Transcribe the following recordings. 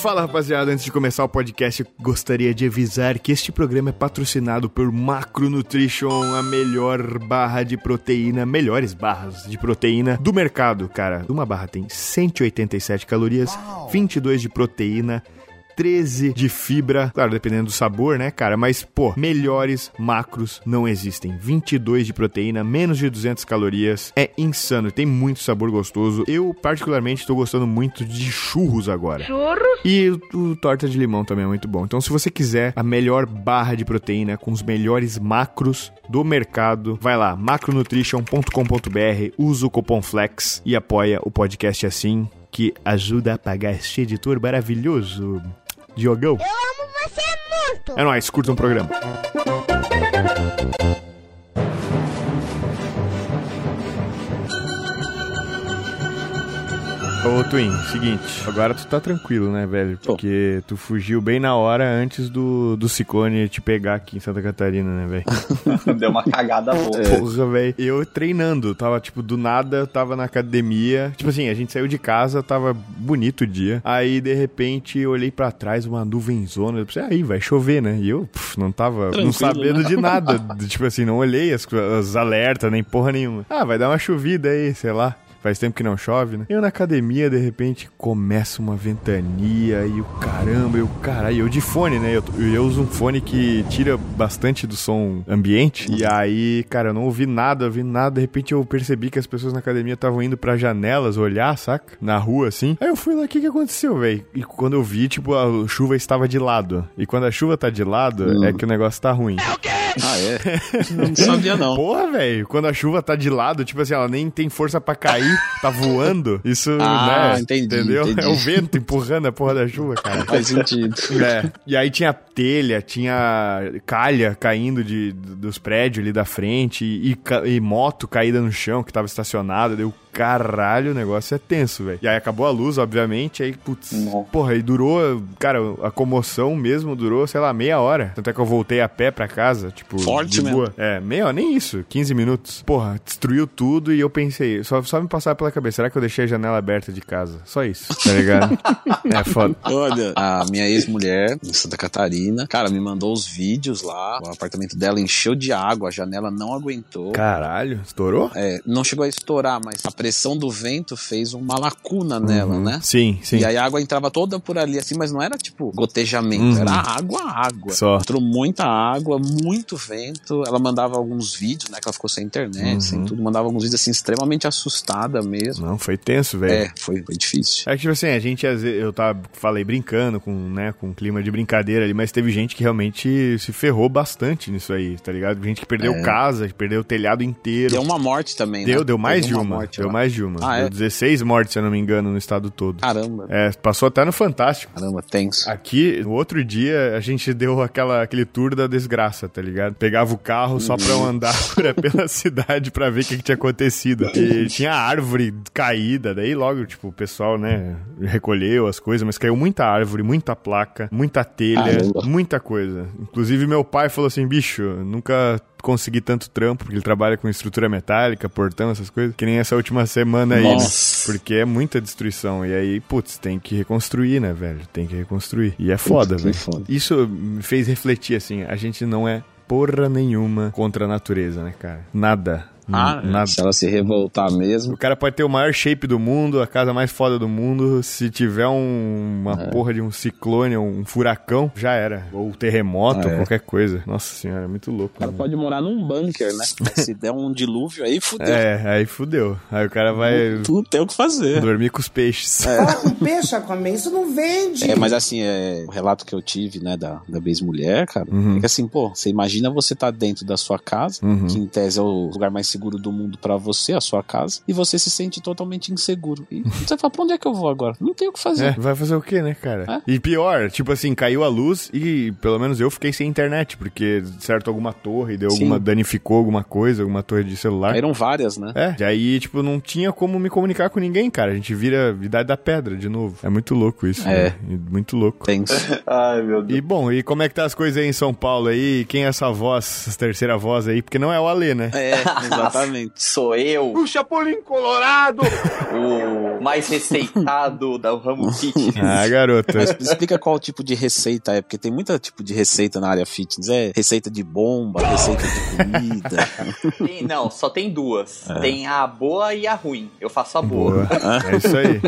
Fala rapaziada, antes de começar o podcast, gostaria de avisar que este programa é patrocinado por Macronutrition, a melhor barra de proteína, melhores barras de proteína do mercado, cara. Uma barra tem 187 calorias, 22 de proteína, 13 de fibra, claro, dependendo do sabor, né, cara? Mas, pô, melhores macros não existem. 22 de proteína, menos de 200 calorias. É insano, tem muito sabor gostoso. Eu, particularmente, tô gostando muito de churros agora. Churros? E o, o torta de limão também é muito bom. Então, se você quiser a melhor barra de proteína com os melhores macros do mercado, vai lá, macronutrition.com.br, usa o cupom FLEX e apoia o podcast assim, que ajuda a pagar este editor maravilhoso. Diogão. Eu amo você muito! É nóis, curta um programa. Ô, Twin, seguinte, agora tu tá tranquilo, né, velho? Porque tu fugiu bem na hora antes do, do ciclone te pegar aqui em Santa Catarina, né, velho? Deu uma cagada boa. Porra, velho. Eu treinando, tava, tipo, do nada, eu tava na academia. Tipo assim, a gente saiu de casa, tava bonito o dia. Aí, de repente, eu olhei pra trás, uma nuvenzona. Eu pensei, aí, vai chover, né? E eu, puf, não tava, não Tranquilo, sabendo né? de nada. tipo assim, não olhei as, as alertas, nem porra nenhuma. Ah, vai dar uma chovida aí, sei lá. Faz tempo que não chove, né? Eu na academia, de repente, começa uma ventania e o caramba, e o caralho. Eu de fone, né? Eu, eu uso um fone que tira bastante do som ambiente. E aí, cara, eu não ouvi nada, ouvi nada. De repente eu percebi que as pessoas na academia estavam indo pra janelas olhar, saca? Na rua, assim. Aí eu fui lá, o que que aconteceu, velho? E quando eu vi, tipo, a chuva estava de lado. E quando a chuva tá de lado, é que o negócio tá ruim. Ah, é? Não sabia, não. Porra, velho, quando a chuva tá de lado, tipo assim, ela nem tem força pra cair, tá voando. Isso, Ah, né? entendi, Entendeu? entendi. É o vento empurrando a porra da chuva, cara. Faz sentido. É. E aí tinha telha, tinha calha caindo de, dos prédios ali da frente e, e moto caída no chão que tava estacionada. Deu caralho, o negócio é tenso, velho. E aí acabou a luz, obviamente, aí, putz, Não. porra, e durou, cara, a comoção mesmo durou, sei lá, meia hora. Tanto é que eu voltei a pé pra casa, tipo, Forte de boa. É, meia hora, nem isso, 15 minutos. Porra, destruiu tudo e eu pensei, só, só me passar pela cabeça, será que eu deixei a janela aberta de casa? Só isso, tá ligado? é foda. Olha, a minha ex-mulher, em Santa Catarina, cara, me mandou os vídeos lá. O apartamento dela encheu de água, a janela não aguentou. Caralho, estourou? É, não chegou a estourar, mas a pressão do vento fez uma lacuna nela, né? Sim, sim. E aí a água entrava toda por ali, assim, mas não era tipo gotejamento, Uhum. era água, água. Só. Entrou muita água, muito vento. Ela mandava alguns vídeos, né? Que ela ficou sem internet, Uhum. sem tudo. Mandava alguns vídeos, assim, extremamente assustada mesmo. Não, foi tenso, velho. É, foi, foi difícil. É que, tipo assim, a gente, às vezes, eu tava, falei brincando com, né, com um clima de brincadeira ali, mas teve gente que realmente se ferrou bastante nisso aí, tá ligado? Gente que perdeu É. casa, que perdeu o telhado inteiro. Deu uma morte também, Deu, né? deu mais Teve de uma. morte deu mais de uma. Ah, deu é? 16 mortes, se eu não me engano, no estado todo. Caramba, É, passou até no Fantástico. caramba, tenso. Aqui, no outro dia, a gente deu aquela, aquele tour da desgraça, tá ligado? Pegava o carro só pra eu andar por- pela cidade pra ver o que, que tinha acontecido. E tinha árvore caída, daí logo, tipo, o pessoal, né, recolheu as coisas, mas caiu muita árvore, muita placa, muita telha, Caramba. muita coisa. Inclusive, meu pai falou assim, bicho, nunca consegui tanto trampo, porque ele trabalha com estrutura metálica, portão, essas coisas, que nem essa última semana aí, né? Nossa. Porque é muita destruição. E aí, putz, tem que reconstruir, né, velho? Tem que reconstruir. E é foda, velho. foda. Isso me fez refletir, assim, a gente não é porra nenhuma contra a natureza, né, cara? Nada. Ah, N- nada. se ela se revoltar mesmo. O cara pode ter o maior shape do mundo, a casa mais foda do mundo, se tiver um- uma É. porra de um ciclone ou um furacão, já era. Ou terremoto, Ah, é. qualquer coisa. Nossa senhora, é muito louco. O cara né? pode morar num bunker, né? Se der um dilúvio aí, fudeu. É, aí fudeu. Aí o cara vai Tu tem o que fazer. dormir com os peixes. Fala com peixe, Aquaman, isso não vende. É, mas assim, é, o relato que eu tive, né, da, da ex-mulher, cara, Uhum. é que assim, pô, você imagina você tá dentro da sua casa, Uhum. que em tese é o lugar mais seguro do mundo pra você, a sua casa, e você se sente totalmente inseguro. E você fala, pra onde é que eu vou agora? Não tem o que É, fazer. vai fazer o quê, né, cara? É. E pior, tipo assim, caiu a luz e pelo menos eu fiquei sem internet, porque certo alguma torre, deu Sim. alguma, danificou alguma coisa, alguma torre de celular. Caíram várias, né? É, e aí, tipo, não tinha como me comunicar com ninguém, cara. A gente vira idade da pedra de novo. É muito louco isso, É. né? Muito louco. Tenso. Ai, meu Deus. E bom, e como é que tá as coisas aí em São Paulo aí? Quem é essa voz, essa terceira voz aí? Porque não é o Alê, né? É, Exatamente. Sou eu, O Chapolin Colorado! o mais receitado da Ramo Fit. Ah, garota. Mas explica qual tipo de receita é, porque tem muita tipo de receita na área fitness. É receita de bomba, receita de comida. Tem- não, só tem duas. Tem a boa e a ruim. Eu faço a boa. Boa. É isso aí.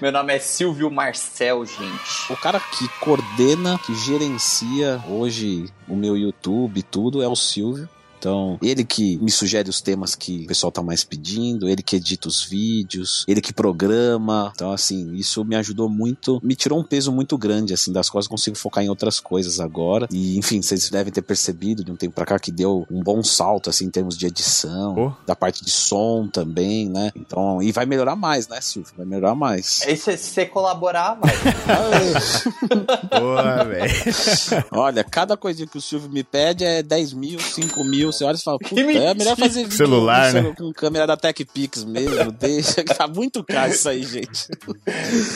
Meu nome é Silvio Marcel, gente. O cara que coordena, que gerencia hoje o meu YouTube e tudo é o Silvio. Então, ele que me sugere os temas que o pessoal tá mais pedindo, ele que edita os vídeos, ele que programa. Então, assim, isso me ajudou muito, me tirou um peso muito grande, assim, das coisas, consigo focar em outras coisas agora. E, enfim, vocês devem ter percebido de um tempo pra cá que deu um bom salto, assim, em termos de edição, Oh. da parte de som também, né? Então, e vai melhorar mais, né, Silvio? Vai melhorar mais. E se se você colaborar, vai. Boa, velho. Olha, cada coisinha que o Silvio me pede é 10 mil, 5 mil. Você olha e fala, puta, é melhor fazer vídeo Celular, com, né? com câmera da TechPix mesmo. Deixa, que tá muito caro isso aí, gente.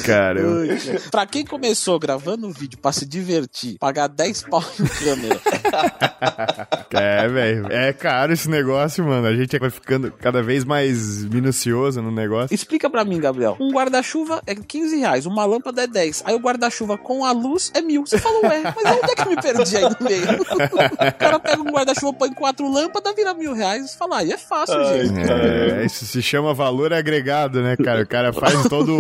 Cara, Ui, pra quem começou gravando um vídeo pra se divertir, pagar 10 pau em câmera, É, velho. É caro esse negócio, mano. A gente vai ficando cada vez mais minucioso no negócio. explica pra mim, Gabriel. Um guarda-chuva é 15 reais, uma lâmpada é 10. Aí o guarda-chuva com a luz é mil. Você falou, ué, mas onde é que eu me perdi aí no meio? o cara pega um guarda-chuva, põe quatro lâmpadas, vira mil reais. Fala, aí é fácil, gente. É, isso se chama valor agregado, né, cara? O cara faz todo.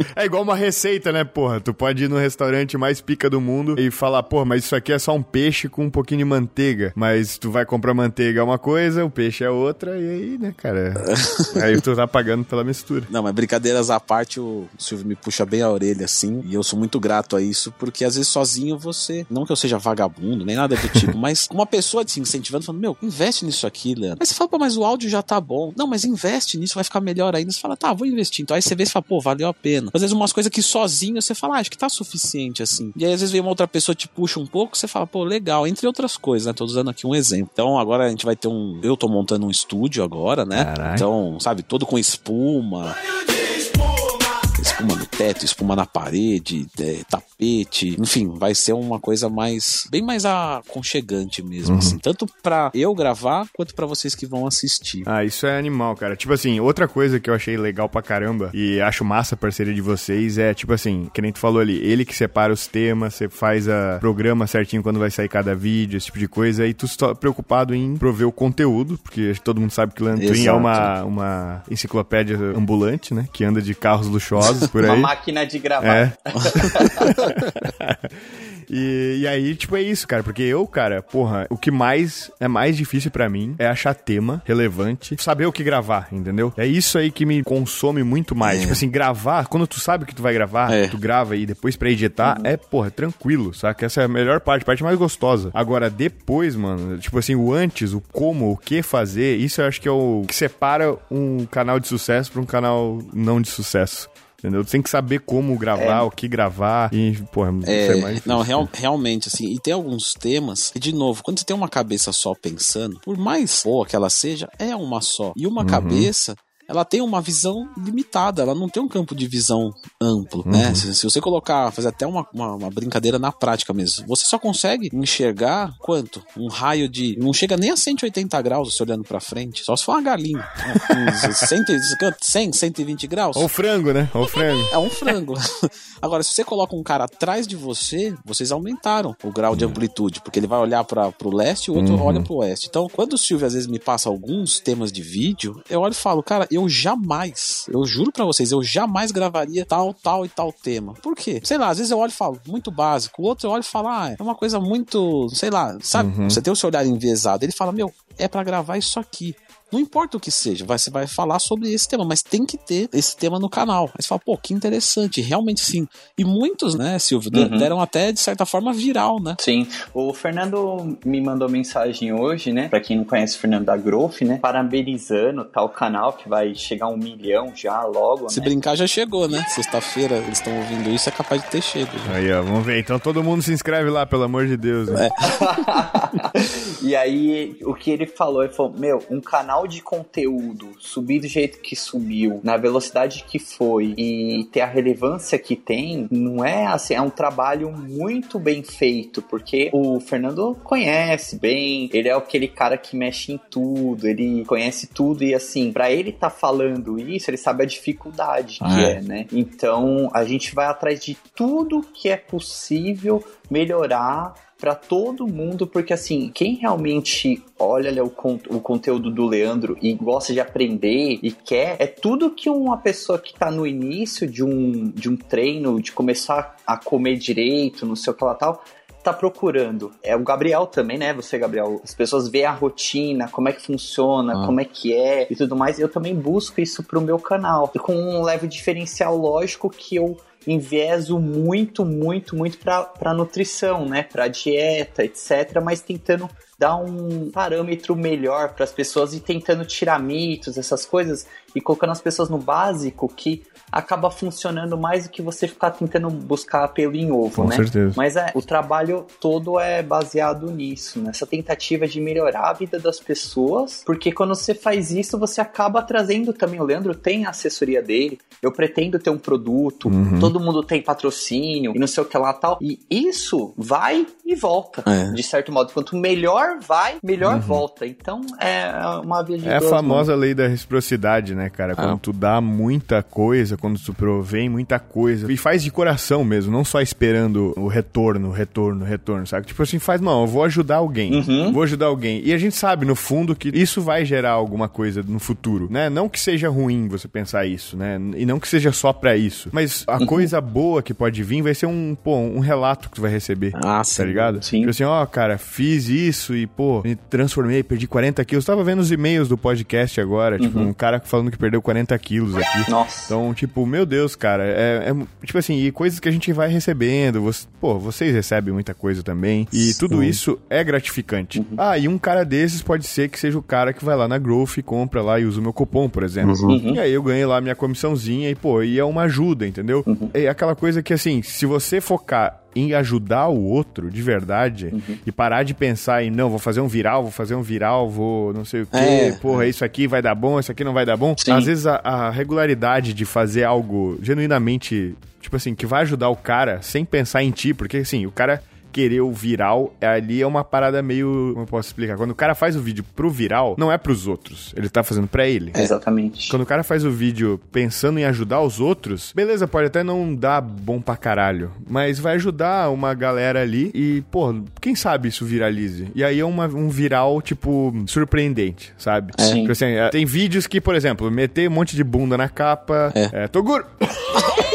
É igual uma receita, né, porra? Tu pode ir no restaurante mais pica do mundo e falar, porra, mas isso aqui é só um peixe com um pouquinho de manteiga. Mas tu vai comprar manteiga é uma coisa, o peixe é outra, e aí, né, cara? aí tu tá pagando pela mistura. Não, mas brincadeiras à parte, o Silvio me puxa bem a orelha assim, e eu sou muito grato a isso, porque às vezes sozinho você, não que eu seja vagabundo, nem nada do tipo, mas uma pessoa te incentivando, falando, meu, investe nisso aqui, Leandro. Aí você fala, pô, mas o áudio já tá bom. Não, mas investe nisso, vai ficar melhor ainda. Você fala, tá, vou investir. Então aí você vê e fala, pô, valeu a pena. Às vezes umas coisas que sozinho você fala, ah, acho que tá suficiente assim. E aí às vezes vem uma outra pessoa te puxa um pouco, você fala, pô, legal, entre outras coisas, né? Tô usando aqui um exemplo. Então agora a gente vai ter um. Eu tô montando um estúdio agora, né? Caralho. Então, sabe, todo com espuma. Espuma no teto, espuma na parede, é, tapete, enfim, vai ser uma coisa mais bem mais aconchegante mesmo, assim, tanto pra eu gravar quanto pra vocês que vão assistir. Ah, isso é animal, cara. Tipo assim, outra coisa que eu achei legal pra caramba e acho massa a parceria de vocês é, tipo assim, que nem tu falou ali, ele que separa os temas, você faz a programa certinho quando vai sair cada vídeo, esse tipo de coisa, e tu só preocupado em prover o conteúdo, porque todo mundo sabe que o Leandro Twin é uma, uma enciclopédia ambulante, né? Que anda de carros luxuosos por Uma aí. máquina de gravar. É. e, e aí, tipo, é isso, cara. Porque eu, cara, porra, o que mais é mais difícil pra mim é achar tema relevante, saber o que gravar, entendeu? É isso aí que me consome muito mais. Tipo assim, gravar, quando tu sabe o que tu vai gravar, É. tu grava e depois pra editar, é, porra, tranquilo, saca? Essa é a melhor parte, a parte mais gostosa. Agora, depois, mano, tipo assim, o antes, o como, o que fazer, isso eu acho que é o que separa um canal de sucesso pra um canal não de sucesso. Entendeu? Tu tem que saber como gravar, o que gravar e, isso é, É, mais difícil. não, real- realmente, assim, e tem alguns temas, e de novo, quando você tem uma cabeça só pensando, por mais boa que ela seja, é uma só. E Uhum. uma cabeça, ela tem uma visão limitada, ela não tem um campo de visão amplo, né? Uhum. Se, se você colocar, fazer até uma, uma, uma brincadeira na prática mesmo, você só consegue enxergar quanto? Um raio de. Não chega nem a 180 graus você olhando pra frente, só se for uma galinha. né? Uns 100, 100, 120 graus. Ou frango, né? Ou frango. É um frango. Agora, se você coloca um cara atrás de você, vocês aumentaram o grau de amplitude, porque ele vai olhar para pro leste e o outro olha pro oeste. Então, quando o Silvio às vezes me passa alguns temas de vídeo, eu olho e falo, cara, eu jamais, eu juro pra vocês, eu jamais gravaria tal, tal e tal tema. Por quê? Sei lá, às vezes eu olho e falo, muito básico. O outro eu olho e falo, ah, é uma coisa muito, sei lá, sabe? Você tem o seu olhar enviesado. Ele fala, meu, é pra gravar isso aqui. Não importa o que seja, vai- você vai falar sobre esse tema, mas tem que ter esse tema no canal. Aí você fala, pô, que interessante, realmente sim. E muitos, né, Silvio, Uhum. deram até, de certa forma, viral, né? Sim, o Fernando me mandou mensagem hoje, né? Pra quem não conhece o Fernando da Growth, né? Parabenizando tal canal que vai chegar a um milhão já logo, Se né? brincar, já chegou, né? Sexta-feira eles estão ouvindo isso, é capaz de ter chego. já. Aí, ó, vamos ver. Então todo mundo se inscreve lá, pelo amor de Deus. né? e aí, o que ele falou, ele falou, meu, um canal canal de conteúdo subir do jeito que subiu, na velocidade que foi e ter a relevância que tem, não é assim, é um trabalho muito bem feito, porque o Fernando conhece bem, ele é aquele cara que mexe em tudo, ele conhece tudo e assim, para ele tá falando isso, ele sabe a dificuldade que Ah, é. é, né? Então, a gente vai atrás de tudo que é possível melhorar pra todo mundo, porque assim, quem realmente olha né, o, con- o conteúdo do Leandro e gosta de aprender e quer, é tudo que uma pessoa que tá no início de um, de um treino, de começar a comer direito, não sei o que lá tal, tá procurando. É o Gabriel também, né? Você, Gabriel. As pessoas veem a rotina, como é que funciona, Ah. como é que é e tudo mais. Eu também busco isso pro meu canal. Com um leve diferencial lógico que eu envieso muito, muito, muito pra nutrição, né? Pra dieta, etc. Mas tentando dar um parâmetro melhor para as pessoas e tentando tirar mitos, essas coisas, e colocando as pessoas no básico que acaba funcionando mais do que você ficar tentando buscar pelo em ovo, Com né? certeza. Mas é, o trabalho todo é baseado nisso, nessa tentativa de melhorar a vida das pessoas, porque quando você faz isso, você acaba trazendo também. O Leandro tem a assessoria dele, eu pretendo ter um produto, Uhum. todo mundo tem patrocínio e não sei o que lá tal. E isso vai e volta, É. de certo modo. Quanto melhor vai, melhor volta. Então é uma via de Uhum. É a famosa lei da reciprocidade, né, cara? Quando Ah. tu dá muita coisa, quando tu provém muita coisa, e faz de coração mesmo, não só esperando o retorno, retorno, retorno, sabe? Tipo assim, faz, não, eu vou ajudar alguém, Uhum. vou ajudar alguém. E a gente sabe, no fundo, que isso vai gerar alguma coisa no futuro, né? Não que seja ruim você pensar isso, né? E não que seja só pra isso. Mas Uhum. a coisa boa que pode vir vai ser um, pô, um relato que tu vai receber. Ah, Tá sim. ligado? Sim. Tipo assim, ó, cara, fiz isso e, pô, me transformei, perdi 40 quilos. Tava vendo os e-mails do podcast agora, tipo, Uhum. um cara falando que perdeu 40 quilos aqui. Nossa. Então, tipo, meu Deus, cara, é, é- tipo assim, e coisas que a gente vai recebendo, você- pô, vocês recebem muita coisa também, e tudo isso é gratificante. Ah, e um cara desses pode ser que seja o cara que vai lá na Growth e compra lá e usa o meu cupom, por exemplo. Uhum. E aí eu ganhei lá minha comissãozinha e, pô, e é uma ajuda, entendeu? Uhum. É aquela coisa que, assim, se você focar em ajudar o outro de verdade Uhum. e parar de pensar em, não, vou fazer um viral, vou fazer um viral, vou não sei o quê, É, porra, isso aqui vai dar bom, isso aqui não vai dar bom. Sim. Às vezes a, a regularidade de fazer algo genuinamente, tipo assim, que vai ajudar o cara sem pensar em ti, porque assim, o cara querer o viral, ali é uma parada meio, como eu posso explicar? Quando o cara faz o vídeo pro viral, não é pros outros, ele tá fazendo pra ele. Exatamente. Quando o cara faz o vídeo pensando em ajudar os outros, beleza, pode até não dar bom pra caralho, mas vai ajudar uma galera ali e, pô, quem sabe isso viralize. E aí é uma- um viral, tipo, surpreendente, sabe? Sim. Tipo assim, é, tem vídeos que, por exemplo, meter um monte de bunda na capa, É. é, Toguro!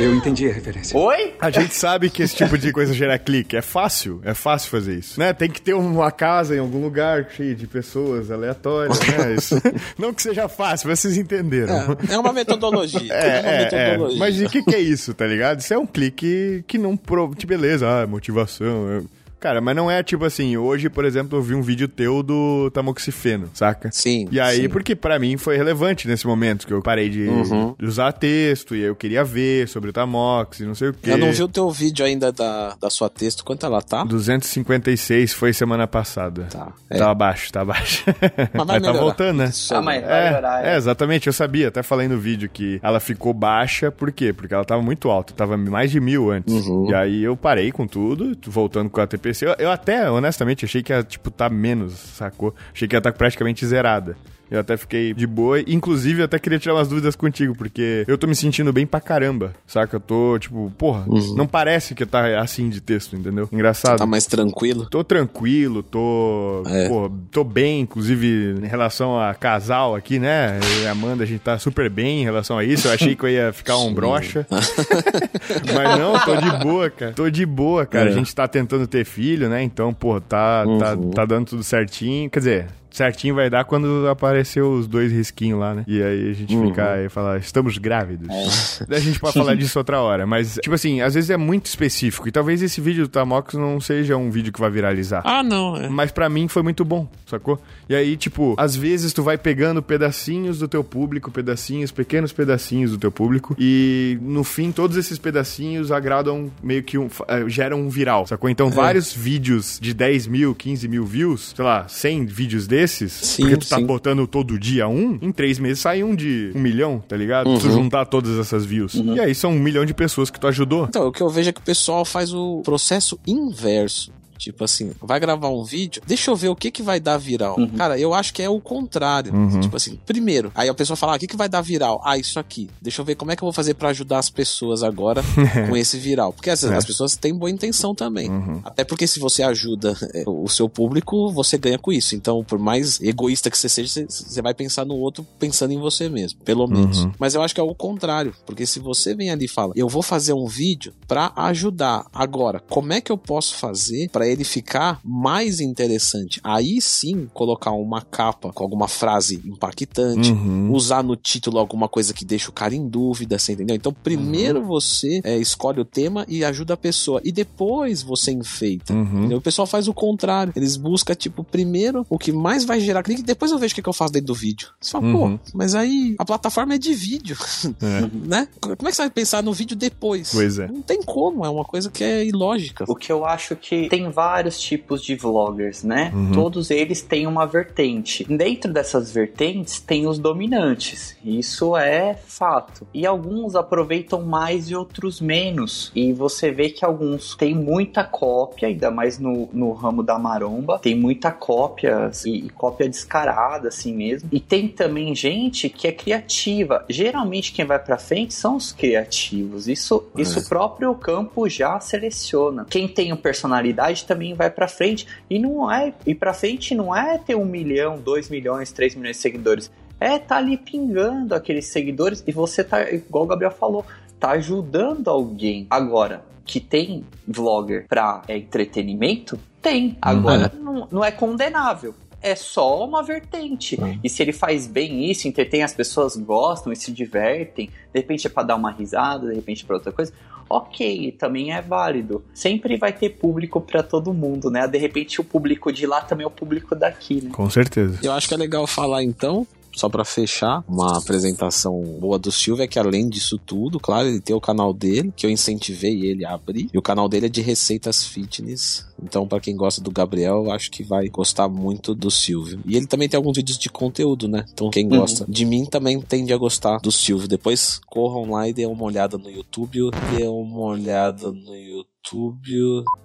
Eu entendi a referência. Oi? A gente sabe que esse tipo de coisa gera clique. É fácil, é fácil fazer isso. Né? Tem que ter uma casa em algum lugar cheio de pessoas aleatórias, né? Isso- Não que seja fácil, mas vocês entenderam. É, é uma metodologia. É, é uma é, é. metodologia. Mas e o que, que é isso, tá ligado? Isso é um clique que não. Pro... de Beleza, ah, motivação. é- Cara, mas não é tipo assim, hoje, por exemplo, eu vi um vídeo teu do tamoxifeno, saca? Sim, E aí, sim. porque pra mim foi relevante nesse momento, que eu parei de, Uhum. de usar texto, e aí eu queria ver sobre o tamox e não sei o quê. Eu não vi o teu vídeo ainda da, da sua texto. Quanto ela tá? 256 foi semana passada. Tá, é. Tá abaixo, tá abaixo. Mas vai Mas tá voltando, né? Isso Ah, mas vai melhorar. É, é, exatamente, eu sabia, até falei no vídeo que ela ficou baixa, por quê? Porque ela tava muito alta, tava mais de mil antes. Uhum. E aí eu parei com tudo, voltando com a Eu, eu até, honestamente, achei que ia, tipo, tá menos, sacou? Achei que ia estar praticamente zerada. Eu até fiquei de boa. Inclusive, eu até queria tirar umas dúvidas contigo, porque eu tô me sentindo bem pra caramba, saca? Eu tô, tipo, porra, não parece que tá assim de texto, entendeu? Engraçado. Tá mais tranquilo? Tô tranquilo, tô. É. Pô, tô bem, inclusive, em relação a casal aqui, né? Eu e a Amanda, a gente tá super bem em relação a isso. Eu achei que eu ia ficar um brocha. Mas não, tô de boa, cara. Tô de boa, cara. É. A gente tá tentando ter filho, né? Então, pô, tá, tá, Uhum. tá dando tudo certinho. Quer dizer. Certinho vai dar quando aparecer os dois risquinhos lá, né? E aí a gente Uhum. fica e fala, estamos grávidos. É. Daí a gente pode falar disso outra hora. Mas, tipo assim, às vezes é muito específico. E talvez esse vídeo do Tamox não seja um vídeo que vai viralizar. Ah, não. É. Mas pra mim foi muito bom, sacou? E aí, tipo, às vezes tu vai pegando pedacinhos do teu público, pedacinhos, pequenos pedacinhos do teu público, e no fim todos esses pedacinhos agradam meio que um. eh, geram um viral, sacou? Então vários vídeos de 10 mil, 15 mil views, sei lá, 100 vídeos desses, desses, Sim, porque tu tá sim. botando todo dia um, em três meses sai um de um milhão, tá ligado? Uhum. Tu juntar todas essas views. E aí são um milhão de pessoas que tu ajudou. Então, o que eu vejo é que o pessoal faz o processo inverso. Tipo assim, vai gravar um vídeo, deixa eu ver o que que vai dar viral. Cara, eu acho que é o contrário. Tipo assim, primeiro, aí a pessoa fala, ah, o que que vai dar viral? Ah, isso aqui. Deixa eu ver como é que eu vou fazer pra ajudar as pessoas agora com esse viral. Porque as, as pessoas têm boa intenção também. Até porque se você ajuda é, o seu público, você ganha com isso. Então, por mais egoísta que você seja, você, você vai pensar no outro pensando em você mesmo, pelo menos. Mas eu acho que é o contrário, porque se você vem ali e fala, eu vou fazer um vídeo pra ajudar. Agora, como é que eu posso fazer pra ele ficar mais interessante? Aí sim, colocar uma capa com alguma frase impactante, Uhum. usar no título alguma coisa que deixa o cara em dúvida, você entendeu? Então, primeiro você é, escolhe o tema e ajuda a pessoa, e depois você enfeita. Uhum. O pessoal faz o contrário. Eles buscam, tipo, primeiro o que mais vai gerar clique, depois eu vejo o que, que eu faço dentro do vídeo. Você fala, Uhum. pô, mas aí a plataforma é de vídeo, É. né? Como é que você vai pensar no vídeo depois? Pois é. Não tem como, é uma coisa que é ilógica. O que eu acho que tem vários tipos de vloggers, né? Uhum. Todos eles têm uma vertente. Dentro dessas vertentes tem os dominantes. Isso é fato. E alguns aproveitam mais e outros menos. E você vê que alguns têm muita cópia, ainda mais no, no ramo da maromba. Tem muita cópia e, e cópia descarada, assim mesmo. E tem também gente que é criativa. Geralmente quem vai pra frente são os criativos. Isso, isso o próprio campo já seleciona. Quem tem personalidade também vai pra frente. E não é. E pra frente não é ter um milhão, dois milhões, três milhões de seguidores. É tá ali pingando aqueles seguidores e você tá, igual o Gabriel falou, tá ajudando alguém. Agora, que tem vlogger pra é, entretenimento? Tem. Agora, não, não é condenável. É só uma vertente. E se ele faz bem isso, entretém as pessoas, gostam e se divertem, de repente é pra dar uma risada, de repente é pra outra coisa, ok, também é válido. Sempre vai ter público pra todo mundo, né? De repente o público de lá também é o público daqui, né? Com certeza. Eu acho que é legal falar então, só pra fechar, uma apresentação boa do Silvio é que além disso tudo, claro, ele tem o canal dele, que eu incentivei ele a abrir, e o canal dele é de receitas fitness. Então, pra quem gosta do Gabriel, eu acho que vai gostar muito do Silvio. E ele também tem alguns vídeos de conteúdo, né? Então, quem gosta de mim também tende a gostar do Silvio. Depois corram lá e dê uma olhada no YouTube, dê uma olhada no YouTube,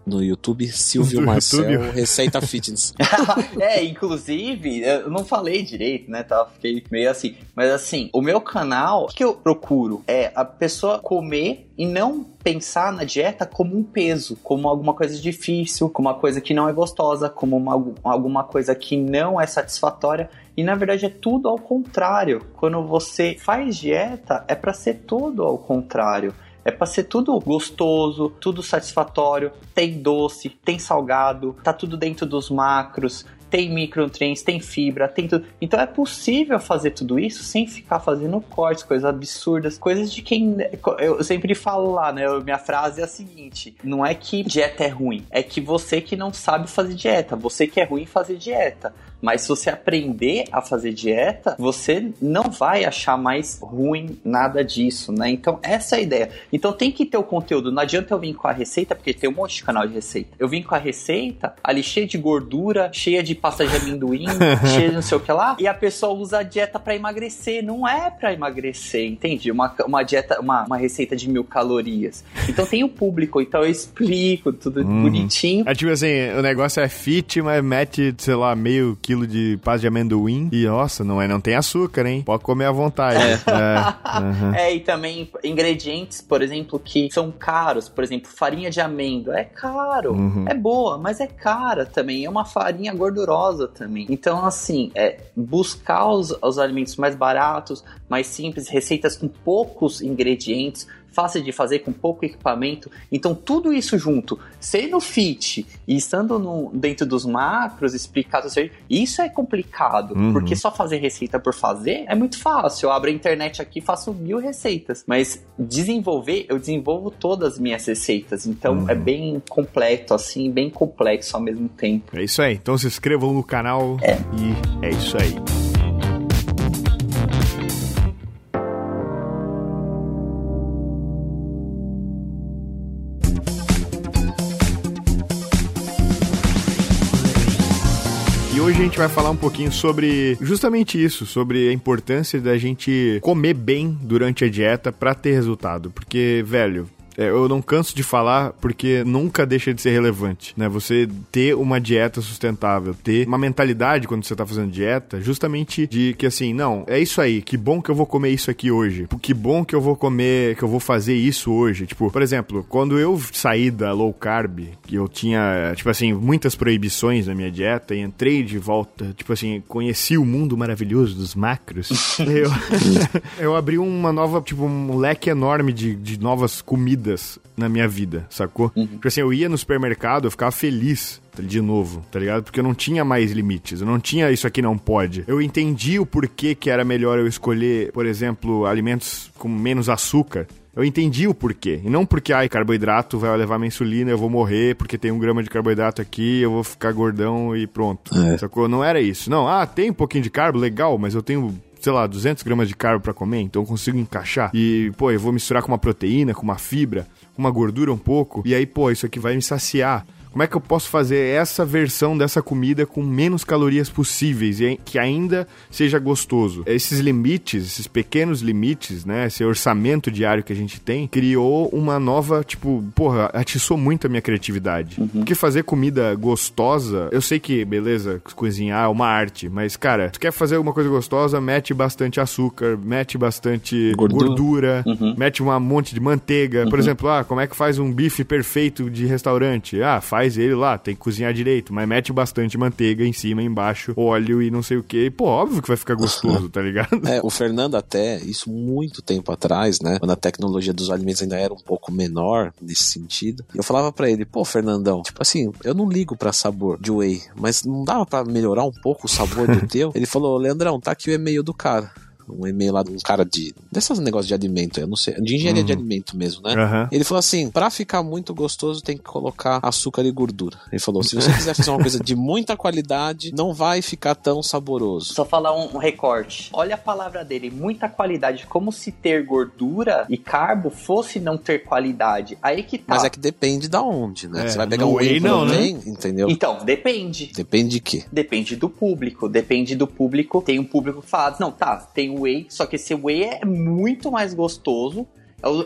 no YouTube Silvio No Marcel YouTube? Receita Fitness. é, inclusive, eu não falei direito, né? Tá? Fiquei meio assim. Mas assim, o meu canal, o que eu procuro é a pessoa comer e não pensar na dieta como um peso, como alguma coisa difícil, como uma coisa que não é gostosa, como uma, alguma coisa que não é satisfatória. E na verdade é tudo ao contrário. Quando você faz dieta, é para ser tudo ao contrário. É pra ser tudo gostoso, tudo satisfatório, tem doce, tem salgado, tá tudo dentro dos macros, tem micronutrientes, tem fibra, tem tudo. Então é possível fazer tudo isso sem ficar fazendo cortes, coisas absurdas, coisas de quem. Eu sempre falo lá, né? Minha frase é a seguinte: não é que dieta é ruim, é que você que não sabe fazer dieta, você que é ruim fazer dieta. Mas se você aprender a fazer dieta, você não vai achar mais ruim nada disso, né? Então, essa é a ideia. Então, tem que ter o conteúdo. Não adianta eu vir com a receita, porque tem um monte de canal de receita. Eu vim com a receita ali cheia de gordura, cheia de pasta de amendoim, cheia de não sei o que lá, e a pessoa usa a dieta para emagrecer. Não é para emagrecer, entende? Uma, uma dieta, uma, uma receita de mil calorias. Então, tem o público. Então, eu explico tudo bonitinho. É tipo assim, o negócio é fit, mas mete, sei lá, meio quilo de pasta de amendoim. E nossa, não é, não tem açúcar, hein? Pode comer à vontade. É. aham. É, e também ingredientes, por exemplo, que são caros. Por exemplo, farinha de amêndoa é caro. Uhum. É boa, mas é cara também. É uma farinha gordurosa também. Então, assim, é buscar os, os alimentos mais baratos, mais simples, receitas com poucos ingredientes, fácil de fazer com pouco equipamento. Então, tudo isso junto, sendo fit e estando no, dentro dos macros, explicado, isso é complicado, Uhum. porque só fazer receita por fazer é muito fácil. Eu abro a internet aqui e faço mil receitas, mas desenvolver, eu desenvolvo todas as minhas receitas. Então, Uhum. é bem completo, assim, bem complexo ao mesmo tempo. É isso aí. Então se inscrevam no canal e é isso aí. Gente vai falar um pouquinho sobre justamente isso, sobre a importância da gente comer bem durante a dieta pra ter resultado. Porque, velho, é, eu não canso de falar porque nunca deixa de ser relevante, né? Você ter uma dieta sustentável, ter uma mentalidade quando você tá fazendo dieta, justamente de que assim, não, é isso aí, que bom que eu vou comer isso aqui hoje. Que bom que eu vou comer, que eu vou fazer isso hoje. Tipo, por exemplo, quando eu saí da low carb, que eu tinha, tipo assim, muitas proibições na minha dieta e entrei de volta, tipo assim, conheci o mundo maravilhoso dos macros, eu, eu abri uma nova, tipo, um leque enorme de, de novas comidas na minha vida, sacou? Tipo assim, eu ia no supermercado, eu ficava feliz de novo, tá ligado? Porque eu não tinha mais limites, eu não tinha isso aqui não pode. Eu entendi o porquê que era melhor eu escolher, por exemplo, alimentos com menos açúcar. Eu entendi o porquê. E não porque, ai, carboidrato vai levar minha insulina, eu vou morrer porque tem um grama de carboidrato aqui, eu vou ficar gordão e pronto. Sacou? Não era isso. Não, ah, tem um pouquinho de carbo, legal, mas eu tenho sei lá, 200 gramas de carbo pra comer, então eu consigo encaixar. E, pô, eu vou misturar com uma proteína, com uma fibra, com uma gordura um pouco. E aí, pô, isso aqui vai me saciar. Como é que eu posso fazer essa versão dessa comida com menos calorias possíveis e que ainda seja gostoso? Esses limites, esses pequenos limites, né? Esse orçamento diário que a gente tem, criou uma nova, tipo, porra, atiçou muito a minha criatividade. Porque fazer comida gostosa, eu sei que, beleza, cozinhar é uma arte, mas, cara, tu quer fazer alguma coisa gostosa, mete bastante açúcar, mete bastante Gordura. gordura, mete um monte de manteiga. Por exemplo, ah, como é que faz um bife perfeito de restaurante? Ah, faz ele lá, tem que cozinhar direito, mas mete bastante manteiga em cima, embaixo, óleo e não sei o que. Pô, óbvio que vai ficar gostoso, tá ligado? É, o Fernando até, isso muito tempo atrás, né? Quando a tecnologia dos alimentos ainda era um pouco menor nesse sentido. Eu falava pra ele, pô, Fernandão, tipo assim, eu não ligo pra sabor de whey, mas não dava pra melhorar um pouco o sabor do teu? Ele falou, Leandrão, tá aqui o e-mail do cara. Um e-mail lá de um cara de. Desses negócios de alimento, eu não sei. De engenharia de alimento mesmo, né? Aham. Ele falou assim: pra ficar muito gostoso, tem que colocar açúcar e gordura. Ele falou: se você quiser fazer uma coisa de muita qualidade, não vai ficar tão saboroso. Só falar um, um recorte. Olha a palavra dele, muita qualidade. Como se ter gordura e carbo fosse não ter qualidade. Aí que tá. Mas é que depende da onde, né? É, você vai pegar um whey não, né? entendeu? Então, depende. Depende de quê? Depende do público. Depende do público. Tem um público que fala, não, tá, tem whey, só que esse whey é muito mais gostoso.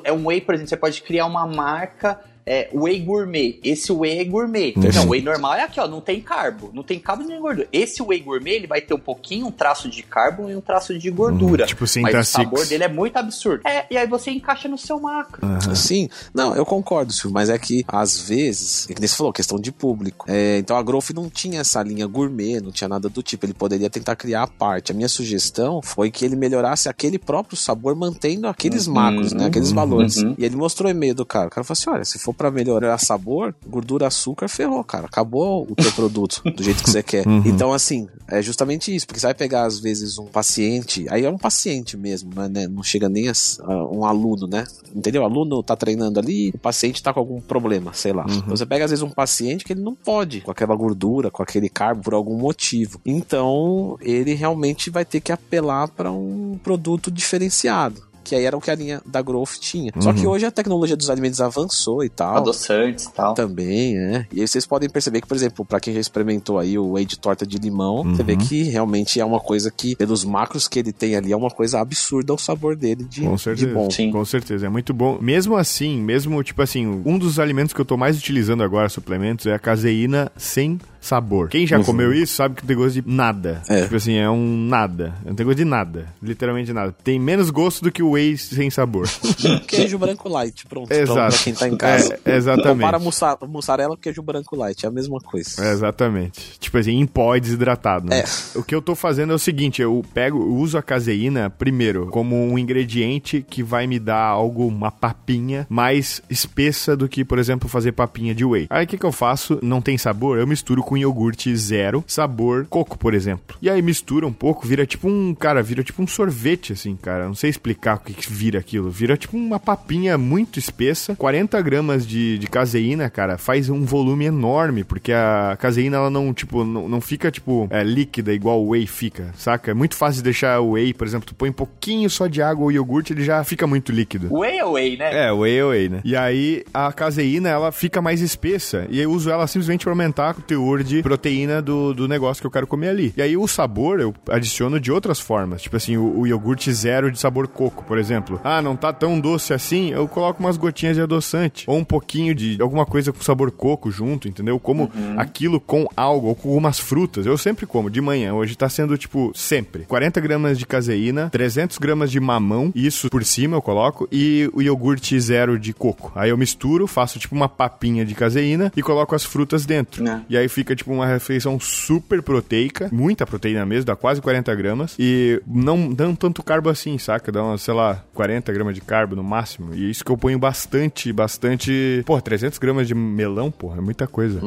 É É um whey, por exemplo, você pode criar uma marca é, whey gourmet. Esse whey é gourmet. Não, whey normal é aqui, ó, não tem carbo. Não tem carbo nem gordura. Esse whey gourmet, ele vai ter um pouquinho, um traço de carbo e um traço de gordura. tipo Mas Sinta o sabor Six. dele é muito absurdo. É, e aí você encaixa no seu macro. Sim, não, eu concordo, Silvio, mas é que às vezes, é que nem você falou, questão de público. É, então a Growth não tinha essa linha gourmet, não tinha nada do tipo. Ele poderia tentar criar a parte. A minha sugestão foi que ele melhorasse aquele próprio sabor, mantendo aqueles macros, né? Aqueles valores. uhum. E ele mostrou o e-mail do cara. O cara falou assim: olha, se for pra melhorar sabor, gordura, açúcar, ferrou, cara. Acabou o teu produto do jeito que você quer. Então, assim, é justamente isso. Porque você vai pegar, às vezes, um paciente, aí é um paciente mesmo, não é, né? Não chega nem a, a um aluno, né? Entendeu? O aluno tá treinando ali, o paciente tá com algum problema, sei lá. Então, você pega, às vezes, um paciente que ele não pode com aquela gordura, com aquele carbo, por algum motivo. Então, ele realmente vai ter que apelar para um produto diferenciado. Que aí era o que a linha da Growth tinha. Só que hoje a tecnologia dos alimentos avançou e tal. Adoçantes e tal. Também, é. E aí vocês podem perceber que, por exemplo, pra quem já experimentou aí o whey de torta de limão, você vê que realmente é uma coisa que, pelos macros que ele tem ali, é uma coisa absurda o sabor dele de, Com de certeza. bom. Sim. Com certeza, é muito bom. Mesmo assim, mesmo tipo assim, um dos alimentos que eu tô mais utilizando agora, suplementos, é a caseína sem sabor. Quem já comeu isso sabe que tem gosto de nada. É. Tipo assim, é um nada. Não tem gosto de nada. Literalmente nada. Tem menos gosto do que o whey sem sabor. Queijo branco light, pronto. Exato. Pra, pra quem tá em casa. É, exatamente. Compara mussa, mussarela com queijo branco light, é a mesma coisa. É, exatamente. Tipo assim, em pó e desidratado. Né? É. O que eu tô fazendo é o seguinte: eu pego, eu uso a caseína primeiro como um ingrediente que vai me dar algo, uma papinha mais espessa do que, por exemplo, fazer papinha de whey. Aí o que, que eu faço? Não tem sabor? Eu misturo com iogurte zero, sabor coco, por exemplo. E aí mistura um pouco, vira tipo um, cara, vira tipo um sorvete, assim, cara. Não sei explicar o que, que vira aquilo. Vira tipo uma papinha muito espessa. 40 gramas de, de caseína, cara, faz um volume enorme, porque a caseína, ela não, tipo, não, não fica, tipo, é, líquida igual o whey fica, saca? É muito fácil de deixar o whey, por exemplo, tu põe um pouquinho só de água ou iogurte, ele já fica muito líquido. Whey é whey, né? É, whey é whey, né? E aí a caseína, ela fica mais espessa. E eu uso ela simplesmente pra aumentar o teor de proteína do, do negócio que eu quero comer ali. E aí o sabor eu adiciono de outras formas. Tipo assim, o, o iogurte zero de sabor coco, por exemplo. Ah, não tá tão doce assim, eu coloco umas gotinhas de adoçante. Ou um pouquinho de alguma coisa com sabor coco junto, entendeu? Como aquilo com algo, ou com algumas frutas. Eu sempre como, de manhã. Hoje tá sendo, tipo, sempre. 40 gramas de caseína, 300 gramas de mamão, isso por cima eu coloco, e o iogurte zero de coco. Aí eu misturo, faço tipo uma papinha de caseína e coloco as frutas dentro. É. E aí fica tipo uma refeição super proteica, muita proteína mesmo, dá quase 40 gramas. E não não tanto carbo assim, saca? Dá umas, sei lá, 40 gramas de carbo no máximo. E isso que eu ponho bastante, bastante. Pô, 300 gramas de melão, porra, é muita coisa.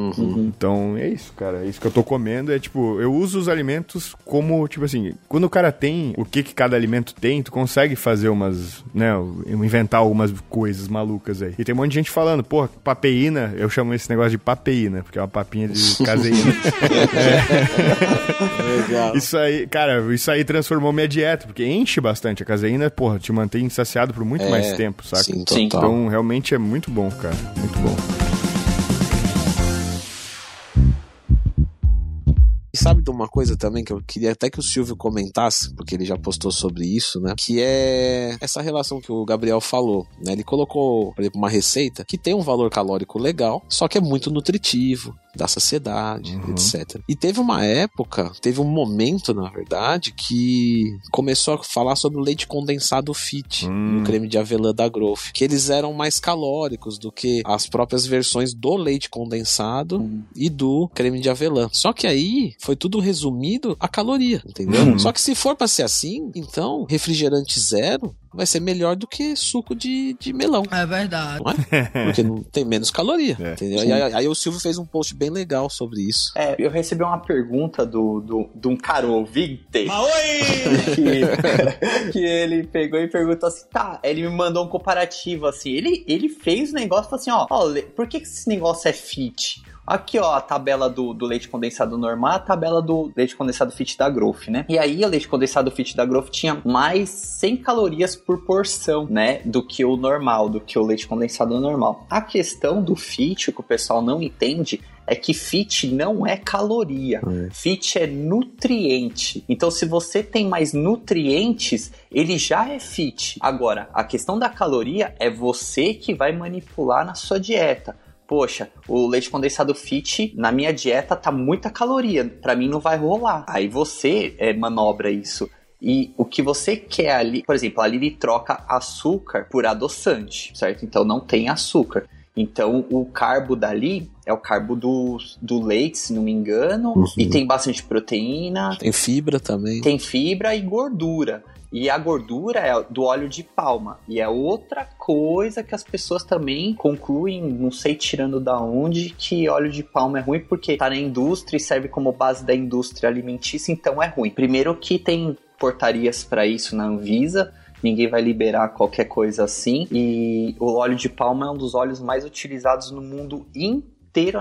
Então é isso, cara. É isso que eu tô comendo. É tipo, eu uso os alimentos como, tipo assim, quando o cara tem o que, que cada alimento tem, tu consegue fazer umas, né, inventar algumas coisas malucas aí. E tem um monte de gente falando, pô, papeína, eu chamo esse negócio de papeína, porque é uma papinha de caseína. Legal. Isso aí, cara, isso aí transformou minha dieta, porque enche bastante. A caseína, porra, te mantém saciado por muito É, mais tempo, saca? sim, Sim. total. Então, realmente é muito bom, cara. Muito bom. E sabe de uma coisa também que eu queria até que o Silvio comentasse, porque ele já postou sobre isso, né? Que é essa relação que o Gabriel falou, né? Ele colocou, por exemplo, uma receita que tem um valor calórico legal, só que é muito nutritivo, dá saciedade, etc. E teve uma época, teve um momento, na verdade, que começou a falar sobre o leite condensado fit e o creme de avelã da Growth, que eles eram mais calóricos do que as próprias versões do leite condensado e do creme de avelã. Só que aí foi tudo resumido a caloria, entendeu? Só que se for pra ser assim, então refrigerante zero vai ser melhor do que suco de, de melão. É verdade. Não é? Porque não tem menos caloria. É. entendeu? E aí, aí o Silvio fez um post bem legal sobre isso. É, eu recebi uma pergunta do, do, de um cara ouvinte. que, que ele pegou e perguntou assim: tá, ele me mandou um comparativo assim. Ele, ele fez o negócio e falou assim: ó, ó, por que, que esse negócio é fit? Aqui, ó, a tabela do, do leite condensado normal, a tabela do leite condensado fit da Growth, né? E aí, o leite condensado fit da Growth tinha mais 100 calorias por porção, né? Do que o normal, do que o leite condensado normal. A questão do fit, que o pessoal não entende, é que fit não é caloria. Fit é nutriente. Então, se você tem mais nutrientes, ele já é fit. Agora, a questão da caloria é você que vai manipular na sua dieta. Poxa, o leite condensado fit na minha dieta tá muita caloria, pra mim não vai rolar. Aí você é, manobra isso. E o que você quer ali, por exemplo, ali ele troca açúcar por adoçante, certo? Então não tem açúcar. Então o carbo dali é o carbo do, do leite, se não me engano, e tem bastante proteína, Tem fibra também. tem fibra e gordura. E a gordura é do óleo de palma. E é outra coisa que as pessoas também concluem, não sei tirando da onde, que óleo de palma é ruim porque tá na indústria e serve como base da indústria alimentícia, então é ruim. Primeiro que tem portarias para isso na Anvisa, ninguém vai liberar qualquer coisa assim. E o óleo de palma é um dos óleos mais utilizados no mundo inteiro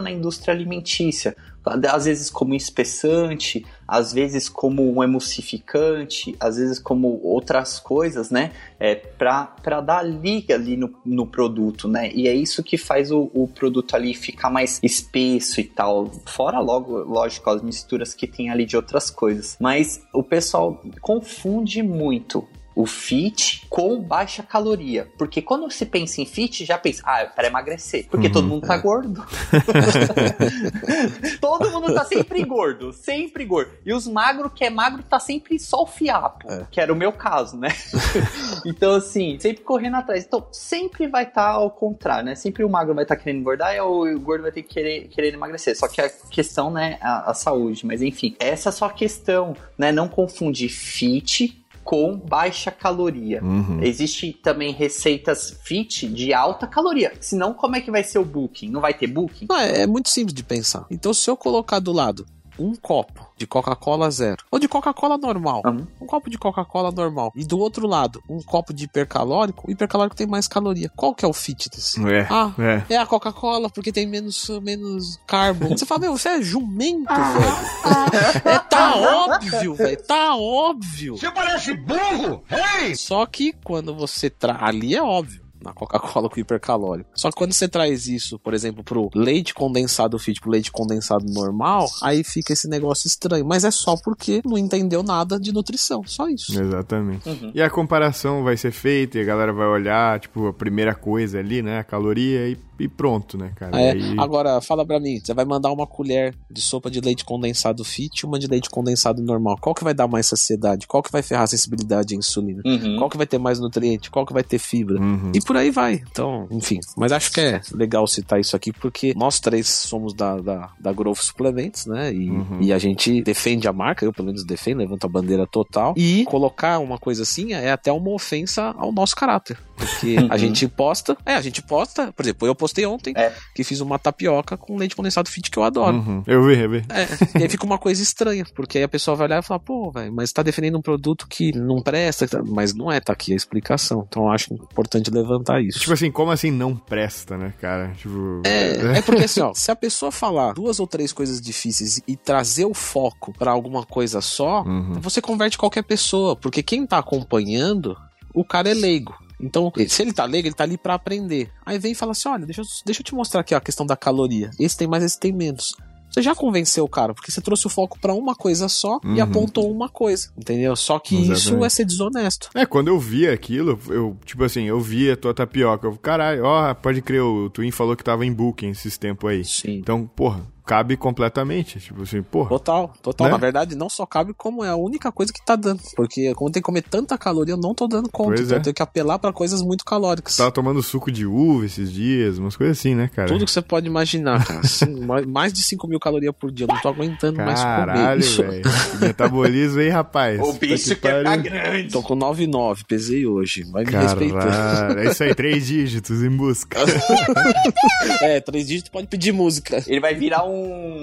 na indústria alimentícia. Às vezes como espessante, às vezes como um emulsificante, às vezes como outras coisas, né? É, para dar liga ali no, no produto, né? E é isso que faz o, o produto ali ficar mais espesso e tal. Fora logo, lógico, as misturas que tem ali de outras coisas. Mas o pessoal confunde muito o fit com baixa caloria. Porque quando se pensa em fit, já pensa, ah, é para emagrecer. Porque todo mundo tá gordo. todo mundo tá sempre gordo, sempre gordo. E os magros, que é magro, tá sempre só o fiapo. Que era o meu caso, né? então, assim, sempre correndo atrás. Então, sempre vai estar ao contrário, né? Sempre o magro vai estar querendo engordar e o gordo vai ter que querer, querer emagrecer. Só que a questão, né, a, a saúde. Mas enfim, essa é só a questão, né? Não confundir fit com baixa caloria. Existe também receitas fit de alta caloria. Senão, como é que vai ser o booking? Não vai ter booking? Não, é, é muito simples de pensar. Então, se eu colocar do lado um copo de Coca-Cola zero, ou de Coca-Cola normal, Uhum. um copo de Coca-Cola normal, e do outro lado, um copo de hipercalórico, o hipercalórico tem mais caloria. Qual que é o fit desse? É, Ah, é. é a Coca-Cola porque tem menos, menos carbo. Você fala, meu, você é jumento, velho. É, tá óbvio, velho. Tá óbvio. Você parece burro! Ei! Só que quando você tra... ali é óbvio. Na Coca-Cola com hipercalórico. Só que quando você traz isso, por exemplo, pro leite condensado fit, pro leite condensado normal, aí fica esse negócio estranho. Mas é só porque não entendeu nada de nutrição, só isso. Exatamente. E a comparação vai ser feita e a galera vai olhar, tipo, a primeira coisa ali, né? A caloria e, e pronto, né, cara? É, E aí- Agora, fala pra mim, você vai mandar uma colher de sopa de leite condensado fit e uma de leite condensado normal. Qual que vai dar mais saciedade? Qual que vai ferrar a sensibilidade à insulina? Uhum. Qual que vai ter mais nutriente? Qual que vai ter fibra? Uhum. E por aí vai. Então, enfim. Mas acho que é legal citar isso aqui, porque nós três somos da, da, da Growth Suplementos, né? E, Uhum. e a gente defende a marca, eu pelo menos defendo, levanto a bandeira total. E colocar uma coisa assim é até uma ofensa ao nosso caráter. Porque a gente posta, é, a gente posta, por exemplo, eu postei ontem É. que fiz uma tapioca com leite condensado fit que eu adoro. Uhum. Eu vi, eu vi. É, e aí fica uma coisa estranha, porque aí a pessoa vai olhar e falar, pô, velho, mas tá defendendo um produto que não presta, mas não é, tá aqui a explicação. Então eu acho importante levantar isso. Tipo assim, como assim não presta, né, cara? Tipo. É, é porque assim, ó, se a pessoa falar duas ou três coisas difíceis e trazer o foco pra alguma coisa só, Uhum. você converte qualquer pessoa, porque quem tá acompanhando, o cara é leigo. Então, se ele tá leigo, ele tá ali pra aprender. Aí vem e fala assim: olha, deixa eu, deixa eu te mostrar aqui ó, a questão da caloria. Esse tem mais, esse tem menos. Você já convenceu o cara, porque você trouxe o foco pra uma coisa só e Uhum. apontou uma coisa, entendeu? Só que isso Exatamente. é ser desonesto. É, quando eu vi aquilo, eu, tipo assim, eu vi a tua tapioca. Eu, caralho, ó, pode crer, o Twin falou que tava em booking esses tempos aí. Sim. Então, porra, cabe completamente. Tipo assim, porra. Total, total. Né? Na verdade, não só cabe como é a única coisa que tá dando. Porque como tem que comer tanta caloria, eu não tô dando conta. Pois então é. eu tenho que apelar pra coisas muito calóricas. Tava tomando suco de uva esses dias, umas coisas assim, né, cara? Tudo que você pode imaginar, cara. Sim, mais- de 5 mil calorias por dia. Eu não tô aguentando mais comer Caralho, isso. velho. Metabolismo aí, rapaz. O bicho que pariu. grande. Tô com 9,9, pesei hoje. Vai me respeitando. Caralho, é isso aí, três dígitos em busca. É, três dígitos pode pedir música. Ele vai virar um.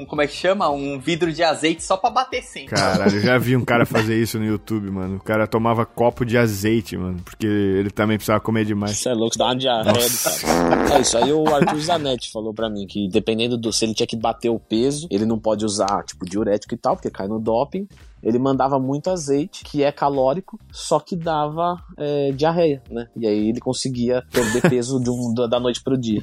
Como é que chama? Um vidro de azeite só pra bater sempre. Caralho, eu já vi um cara fazer isso no YouTube, mano. O cara tomava copo de azeite, mano, porque ele também precisava comer demais. Isso é louco, dá uma diarreia do cara. É isso aí o Arthur Zanetti falou pra mim, que dependendo do... Se ele tinha que bater o peso, ele não pode usar, tipo, diurético e tal, porque cai no doping. Ele mandava muito azeite, que é calórico, só que dava é, diarreia, né? E aí ele conseguia perder peso de um, da noite pro dia.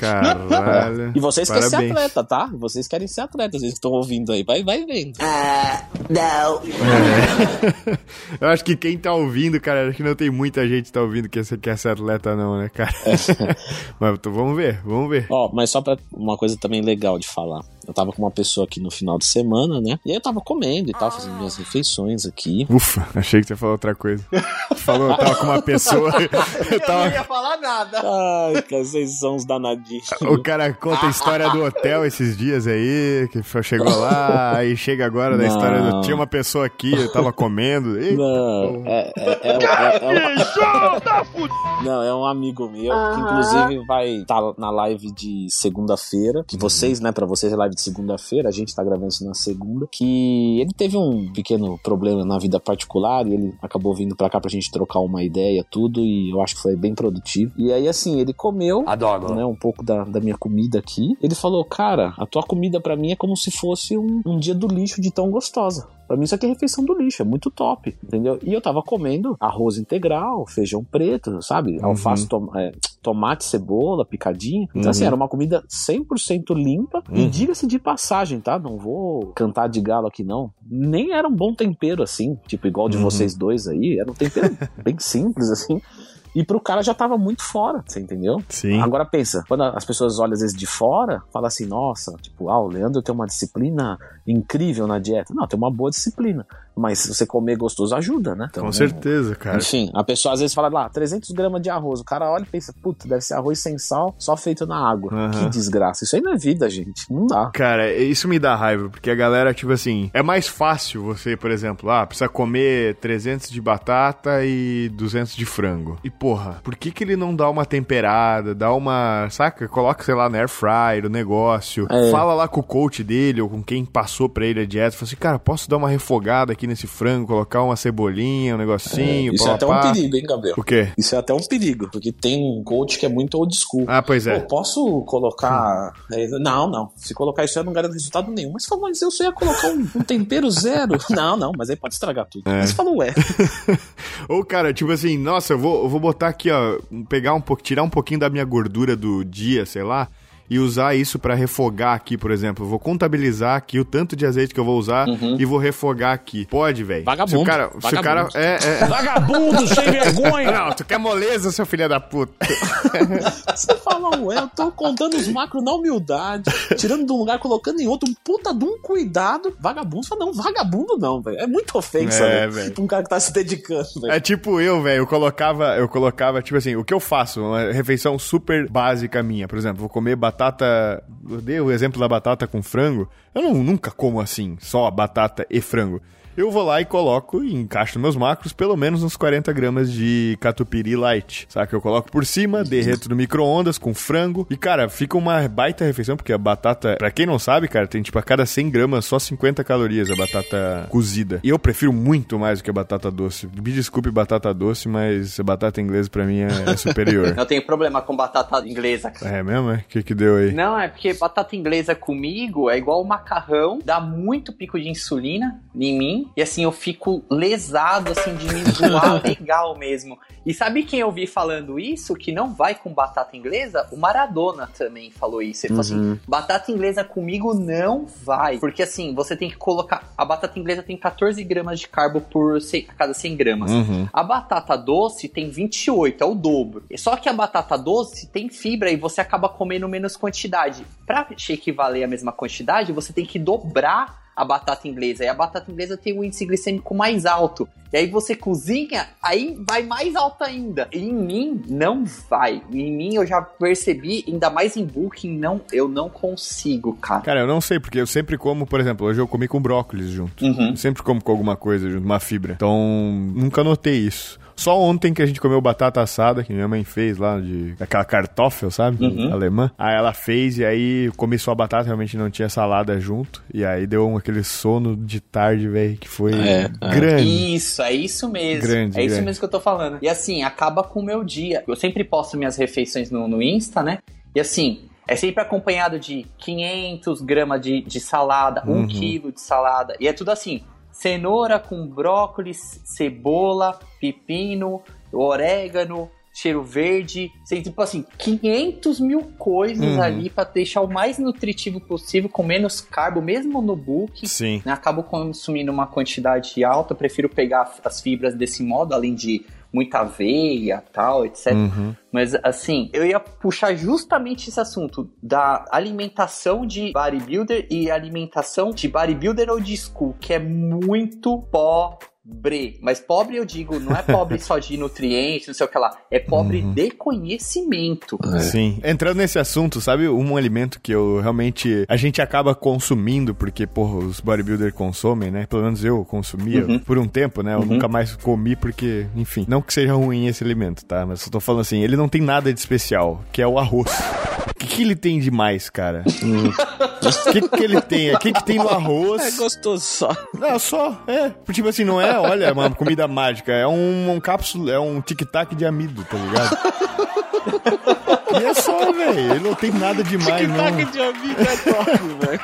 Caralho. E vocês querem ser atleta, tá? Vocês querem ser atleta, vocês estão ouvindo aí. Vai, vai vendo. Eu acho que quem tá ouvindo, cara, acho que não tem muita gente que tá ouvindo que você quer ser atleta, não, né, cara? Mas então, vamos ver, vamos ver. Ó, mas só pra uma coisa também legal de falar. Eu tava com uma pessoa aqui no final de semana, né? E aí eu tava comendo e tal, fazendo minhas refeições aqui. Ufa, achei que você falou outra coisa. Falou, eu tava com uma pessoa. Eu Eu não tava... ia falar nada. Ai, cara, vocês são uns danadinhos. O cara conta a história do hotel esses dias aí, que chegou lá, aí chega agora da história do. Tinha uma pessoa aqui, eu tava comendo. Eita, Não, é, é, é, é, é um... Não, é um amigo meu, que inclusive vai estar na live de segunda-feira, que vocês, né, pra vocês é live de segunda-feira, a gente tá gravando isso na segunda, que ele teve um pequeno problema na vida particular e ele acabou vindo pra cá pra gente trocar uma ideia, tudo, e eu acho que foi bem produtivo. E aí, assim, ele comeu, Adoro. né, um pouco da, da minha comida aqui. Ele falou, cara, a tua comida pra mim é como se fosse um, um dia do lixo de tão gostosa. Pra mim isso aqui é refeição do lixo, é muito top, entendeu? E eu tava comendo arroz integral, feijão preto, sabe? Alface, tom- é, tomate, cebola, picadinho. Então assim, Uhum. era uma comida 100% limpa. E Uhum. diga-se de passagem, tá? Não vou cantar de galo aqui não. Nem era um bom tempero assim, tipo igual de Uhum. vocês dois aí. Era um tempero bem simples assim. E pro cara já tava muito fora, você entendeu? Sim. Agora pensa, quando as pessoas olham às vezes de fora, fala assim, nossa, tipo, ah, o Leandro tem uma disciplina incrível na dieta. Não, tem uma boa disciplina. Mas você comer gostoso ajuda, né? Então, Com certeza, cara. Enfim, a pessoa às vezes fala lá, 300 gramas de arroz. O cara olha e pensa, puta, deve ser arroz sem sal, só feito na água. Aham. Que desgraça. Isso aí não é vida, gente. Não dá. Cara, isso me dá raiva, porque a galera, tipo assim, é mais fácil você, por exemplo, ah, precisa comer 300 de batata e 200 de frango. E porra, por que que ele não dá uma temperada, dá uma, saca? Coloca, sei lá, na air fryer o negócio, É. fala lá com o coach dele ou com quem passou pra ele a dieta, fala assim, cara, posso dar uma refogada aqui nesse frango, colocar uma cebolinha, um negocinho, Isso pá, é até pá. um perigo, hein, Gabriel? O quê? Isso é até um perigo, porque tem um coach que é muito old school. Ah, pois é. Pô, posso colocar. é, Não, não. Se colocar isso aí, não garanto resultado nenhum. Mas falou, mas eu só ia colocar um, um tempero zero. Não, não, mas aí pode estragar tudo. É. Mas falou, ué. Ou, cara, tipo assim, nossa, eu vou, eu vou botar aqui, ó, pegar um pouco, tirar um pouquinho da minha gordura do dia, sei lá, e usar isso pra refogar aqui, por exemplo. Eu vou contabilizar aqui o tanto de azeite que eu vou usar e vou refogar aqui. Pode, velho. Vagabundo, Se o cara, se o cara vagabundo. é, é... Vagabundo, sem vergonha! Não, tu quer moleza, seu filho da puta. Você fala, ué, eu tô contando os macros na humildade, tirando de um lugar, colocando em outro, um puta de um cuidado. Vagabundo, você fala, não, vagabundo não, velho. É muita ofensa, É, velho. velho. Pra um cara que tá se dedicando, velho. É tipo eu, velho, eu colocava, eu colocava, tipo assim, o que eu faço, uma refeição super básica minha, por exemplo, vou comer batata, eu dei o exemplo da batata com frango, eu não, nunca como assim, só batata e frango. Eu vou lá e coloco e encaixo nos meus macros pelo menos uns 40 gramas de catupiry light. Sabe? Eu coloco por cima, derreto no micro-ondas com frango. E, cara, fica uma baita refeição, porque a batata, pra quem não sabe, cara, tem tipo a cada 100 gramas só 50 calorias a batata cozida. E eu prefiro muito mais do que a batata doce. Me desculpe, batata doce, mas a batata inglesa pra mim é, é superior. Não tenho problema com batata inglesa. cara. é mesmo? é? O que que deu aí? Não, é porque batata inglesa comigo é igual o macarrão, dá muito pico de insulina em mim, e assim eu fico lesado, assim, de me zoar legal mesmo. E sabe quem eu vi falando isso, que não vai com batata inglesa? O Maradona também falou isso. Ele falou assim, batata inglesa comigo não vai, porque assim, você tem que colocar, a batata inglesa tem 14 gramas de carbo por cem- a cada 100 gramas. Uhum. A batata doce tem 28, é o dobro. Só que a batata doce tem fibra e você acaba comendo menos quantidade. Pra equivaler a mesma quantidade, você tem que dobrar a batata inglesa. E a batata inglesa tem um índice glicêmico mais alto. E aí você cozinha, aí vai mais alto ainda. E em mim, não vai. Em mim, eu já percebi, ainda mais em booking, não, eu não consigo, cara. Cara, eu não sei, porque eu sempre como, por exemplo, hoje eu comi com brócolis junto. Uhum. Sempre como com alguma coisa junto, uma fibra. Então, nunca notei isso. Só ontem que a gente comeu batata assada, que minha mãe fez lá, de aquela kartoffel, sabe? Uhum. Alemã. Aí ela fez e aí comi só a batata, realmente não tinha salada junto. E aí deu um, aquele sono de tarde, velho, que foi É, é. grande. Isso, é isso mesmo. Grande, é isso grande. mesmo que eu tô falando. E assim, acaba com o meu dia. Eu sempre posto minhas refeições no, no Insta, né? E assim, é sempre acompanhado de 500 gramas de, de salada, Uhum. 1 quilo de salada. E é tudo assim: cenoura com brócolis, cebola, pepino, orégano. Cheiro verde, tem tipo assim, 500 mil coisas Uhum. ali pra deixar o mais nutritivo possível, com menos carbo, mesmo no book Sim. né, acabo consumindo uma quantidade alta, prefiro pegar as fibras desse modo, além de muita aveia, tal, etc. Uhum. Mas assim, eu ia puxar justamente esse assunto da alimentação de bodybuilder e alimentação de bodybuilder ou de school, que é muito pobre. Mas pobre eu digo, não é pobre só de nutrientes, não sei o que lá, é pobre de conhecimento. Sim. Entrando nesse assunto, sabe um alimento que eu realmente. A gente acaba consumindo, porque, porra, os bodybuilders consomem, né? Pelo menos eu consumia Uhum. por um tempo, né? Eu nunca mais comi porque, enfim. Não que seja ruim esse alimento, tá? Mas eu tô falando assim, ele não tem nada de especial, que é o arroz. O que, que ele tem de mais, cara? O que, que ele tem? O que, que tem no É arroz? gostoso só. Não, só, é. Tipo assim, não é, olha, uma comida mágica. É um, um cápsula, é um tic-tac de amido, tá ligado? e é só, velho. Ele não tem nada demais, não. Tic-tac de amido é top, velho.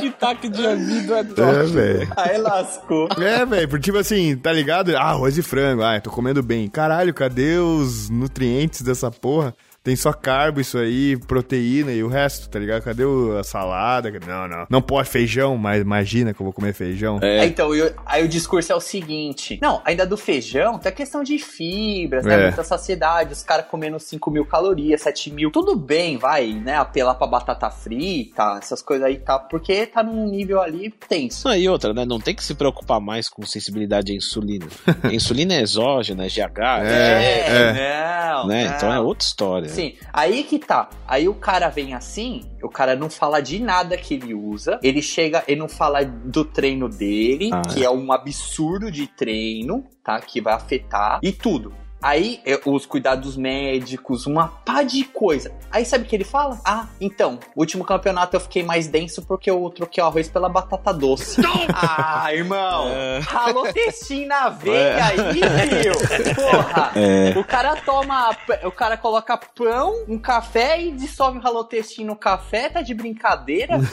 Tic-tac de amido é top. É, velho. Aí lascou. É, velho, porque tipo assim, tá ligado? Ah, arroz e frango, ah, tô comendo bem. Caralho, cadê os nutrientes dessa porra? Tem só carbo isso aí, proteína e o resto, tá ligado? Cadê o- a salada? Não, não. Não pode feijão, mas imagina que eu vou comer feijão. É, Então, eu- aí o discurso é o seguinte: não, ainda do feijão, tem a questão de fibras, né? É. Muita saciedade, os caras comendo 5 mil calorias, 7 mil. Tudo bem, vai, né? Apelar pra batata frita, essas coisas aí, tá? Porque tá num nível ali tenso. Ah, e outra, né? Não tem que se preocupar mais com sensibilidade à insulina. A insulina é exógena, é GH, É, não. né? não. Então é outra história. Sim, aí que tá. Aí o cara vem assim, o cara não fala de nada que ele usa. Ele chega, ele não fala do treino dele, Ah, que é um absurdo de treino, tá? Que vai afetar. E tudo. Aí, é, os cuidados médicos, uma pá de coisa. Aí, sabe o que ele fala? Ah, então, o último campeonato eu fiquei mais denso porque eu troquei o arroz pela batata doce. ah, irmão, ralou textinho na veia aí, viu? Porra, o cara toma, o cara coloca pão, um café e dissolve o ralotestin no café, tá de brincadeira?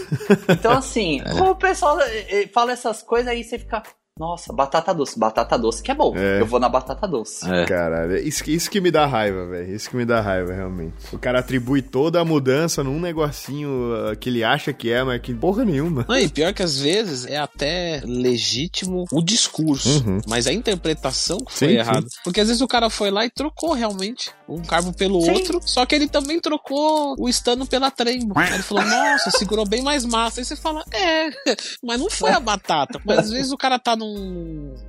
Então, assim, como o pessoal eh, eh, fala essas coisas aí, você fica... Nossa, batata doce, batata doce que é bom. É. Eu vou na batata doce. É. Caralho, isso, que- isso que me dá raiva, velho. Isso que me dá raiva, realmente. O cara atribui toda a mudança num negocinho uh, que ele acha que é, mas que porra nenhuma. Não, e pior que às vezes é até legítimo o discurso, Uhum. mas a interpretação foi Sim, errada. Porque às vezes o cara foi lá e trocou realmente um carbo pelo Sim. outro, só que ele também trocou o estano pela trembo. Ele falou, nossa, segurou bem mais massa. Aí você fala, é, mas não foi a batata. Mas às vezes o cara tá num,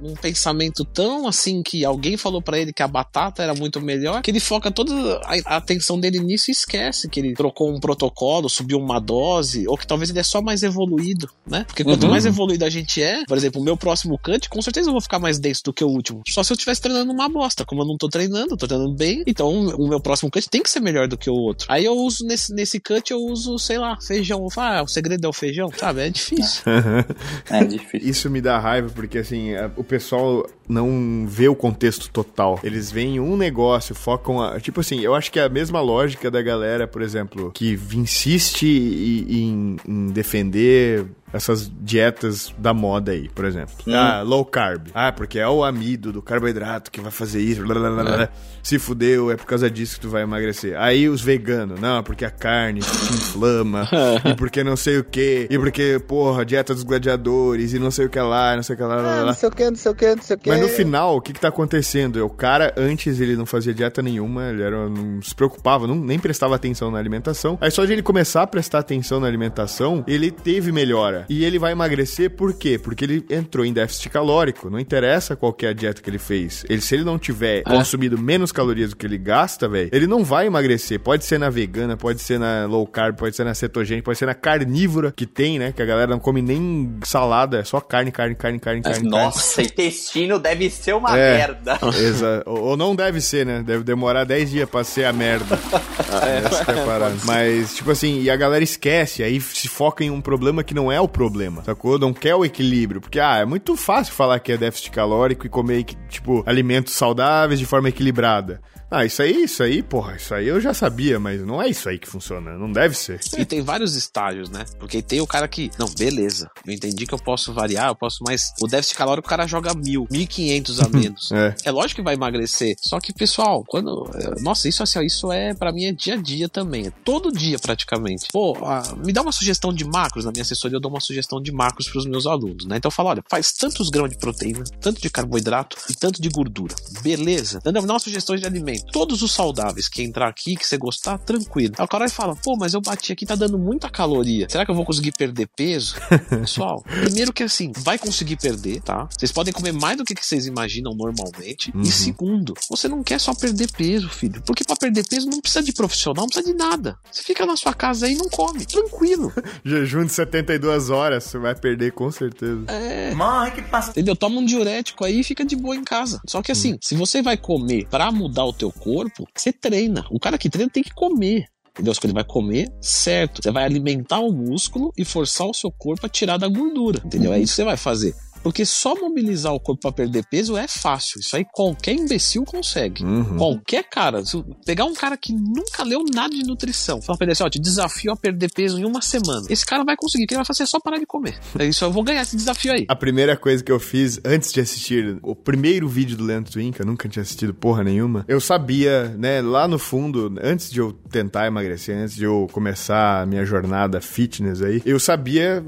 num pensamento tão assim que alguém falou pra ele que a batata era muito melhor, que ele foca toda a, a atenção dele nisso e esquece que ele trocou um protocolo, subiu uma dose, ou que talvez ele é só mais evoluído, né? Porque quanto Uhum. mais evoluído a gente é, por exemplo, o meu próximo cut, com certeza eu vou ficar mais denso do que o último. Só se eu estivesse treinando uma bosta. Como eu não tô treinando, eu tô treinando bem, então o meu próximo cut tem que ser melhor do que o outro. Aí eu uso nesse, nesse cut, eu uso, sei lá, feijão. Eu falo, Ah, o segredo é o feijão, sabe? É difícil. É difícil. Isso me dá raiva porque, assim, a- o pessoal não vê o contexto total. Eles veem um negócio, focam. A, tipo assim, eu acho que é a mesma lógica da galera, por exemplo, que insiste em, em defender essas dietas da moda aí, por exemplo. Ah, low carb. Ah, porque é o amido do carboidrato que vai fazer isso. blá, blá, blá, blá, blá. Se fudeu, é por causa disso que tu vai emagrecer. Aí os veganos, não, porque a carne te inflama, e porque não sei o que, e porque, porra, dieta dos gladiadores, e não sei o que lá, não sei o que lá, lá, lá, lá. sei o que, não sei o que, não sei o que. Mas no final, o que que tá acontecendo? O cara, antes, ele não fazia dieta nenhuma, ele era, não se preocupava, não, nem prestava atenção na alimentação. Aí só de ele começar a prestar atenção na alimentação, ele teve melhora. E ele vai emagrecer por quê? Porque ele entrou em déficit calórico. Não interessa qual é a dieta que ele fez. Ele, se ele não tiver consumido menos calorias do que ele gasta, velho, ele não vai emagrecer. Pode ser na vegana, pode ser na low carb, pode ser na cetogênica, pode ser na carnívora, que tem, né? Que a galera não come nem salada, é só carne, carne, carne, carne, Mas, carne. carne. nossa, intestino deve ser uma É. merda. Exa ou não deve ser, né? Deve demorar 10 dias pra ser a merda. Essa que é a parada. Mas, tipo assim, e a galera esquece, aí se foca em um problema que não é o problema, sacou? Não quer o equilíbrio. Porque, ah, é muito fácil falar que é déficit calórico e comer, tipo, alimentos saudáveis de forma equilibrada. Ah, isso aí, isso aí, porra, isso aí eu já sabia, mas não é isso aí que funciona, não deve ser. E tem vários estágios, né? Porque tem o cara que, não, beleza, eu entendi que eu posso variar, eu posso mais. O déficit calórico o cara joga mil, mil e quinhentos a menos. É. É lógico que vai emagrecer. Só que, pessoal, quando. eh, Nossa, isso assim, isso é, pra mim, é dia a dia também. É todo dia praticamente. Pô, ah, me dá uma sugestão de macros. Na minha assessoria, eu dou uma sugestão de macros pros meus alunos, né? Então eu falo, olha, faz tantos grãos de proteína, tanto de carboidrato e tanto de gordura. Beleza? Me dá umas sugestões de Todos os saudáveis que entrar aqui, que você gostar, tranquilo. Aí o cara vai falar, pô, mas eu bati aqui, tá dando muita caloria. Será que eu vou conseguir perder peso? Pessoal, primeiro que assim, vai conseguir perder, tá? Vocês podem comer mais do que vocês imaginam normalmente. E segundo, você não quer só perder peso, filho. Porque pra perder peso não precisa de profissional, não precisa de nada. Você fica na sua casa aí e não come. Tranquilo. Jejum de 72 horas, você vai perder com certeza. É. Morre que passa. Entendeu? Toma um diurético aí e fica de boa em casa. Só que assim, se você vai comer pra mudar o teu corpo, você treina. O cara que treina tem que comer. Entendeu? Ele vai comer certo. Você vai alimentar o músculo e forçar o seu corpo a tirar da gordura. Entendeu? É isso que você vai fazer. Porque só mobilizar o corpo pra perder peso é fácil. Isso aí qualquer imbecil consegue. Uhum. Qualquer cara. Se pegar um cara que nunca leu nada de nutrição, falar pra ele assim, ó, te desafio a perder peso em uma semana. Esse cara vai conseguir. O que ele vai fazer é só parar de comer. É isso, eu vou ganhar esse desafio aí. A primeira coisa que eu fiz antes de assistir o primeiro vídeo do Leandro Twin, que eu nunca tinha assistido porra nenhuma, eu sabia, né, lá no fundo, antes de eu tentar emagrecer, antes de eu começar a minha jornada fitness aí, eu sabia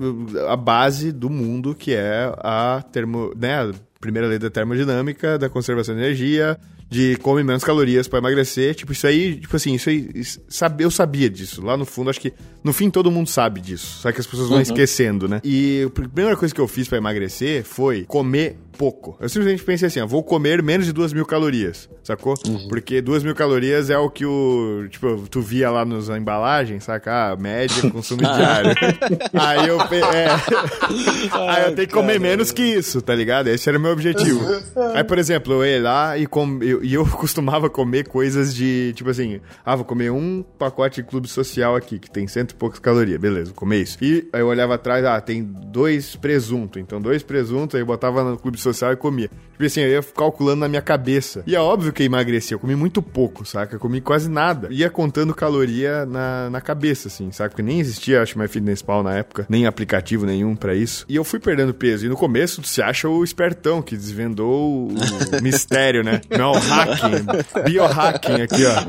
a base do mundo que é a termo, né, a primeira lei da termodinâmica, da conservação de energia, de come menos calorias pra emagrecer, tipo, isso aí, tipo assim, isso aí, isso- eu sabia disso, lá no fundo, acho que no fim todo mundo sabe disso, só que as pessoas vão esquecendo, né? E a primeira coisa que eu fiz pra emagrecer foi comer pouco. Eu simplesmente pensei assim, ó, vou comer menos de duas mil calorias, sacou? Porque duas mil calorias é o que o, tipo, tu via lá nas embalagens, saca? Ah, média, consumo diário. aí eu, é, aí eu tenho que comer menos que isso, tá ligado? Esse era o meu objetivo. Aí, por exemplo, eu ia lá e com, eu, e eu costumava comer coisas de, tipo assim, ah, vou comer um pacote de clube social aqui, que tem cento e poucas calorias, beleza, vou comer isso. E aí eu olhava atrás, ah, tem dois presuntos, então dois presuntos, aí eu botava no clube social e comia. Tipo assim, eu ia calculando na minha cabeça. E é óbvio que eu emagreci, eu comi muito pouco, saca? Eu comi quase nada. Ia contando caloria na, na cabeça, assim, saca? Porque nem existia, acho, MyFitnessPal na época, nem aplicativo nenhum pra isso. E eu fui perdendo peso. E no começo, tu se acha o espertão que desvendou o mistério, né? Não, hacking, biohacking aqui, ó.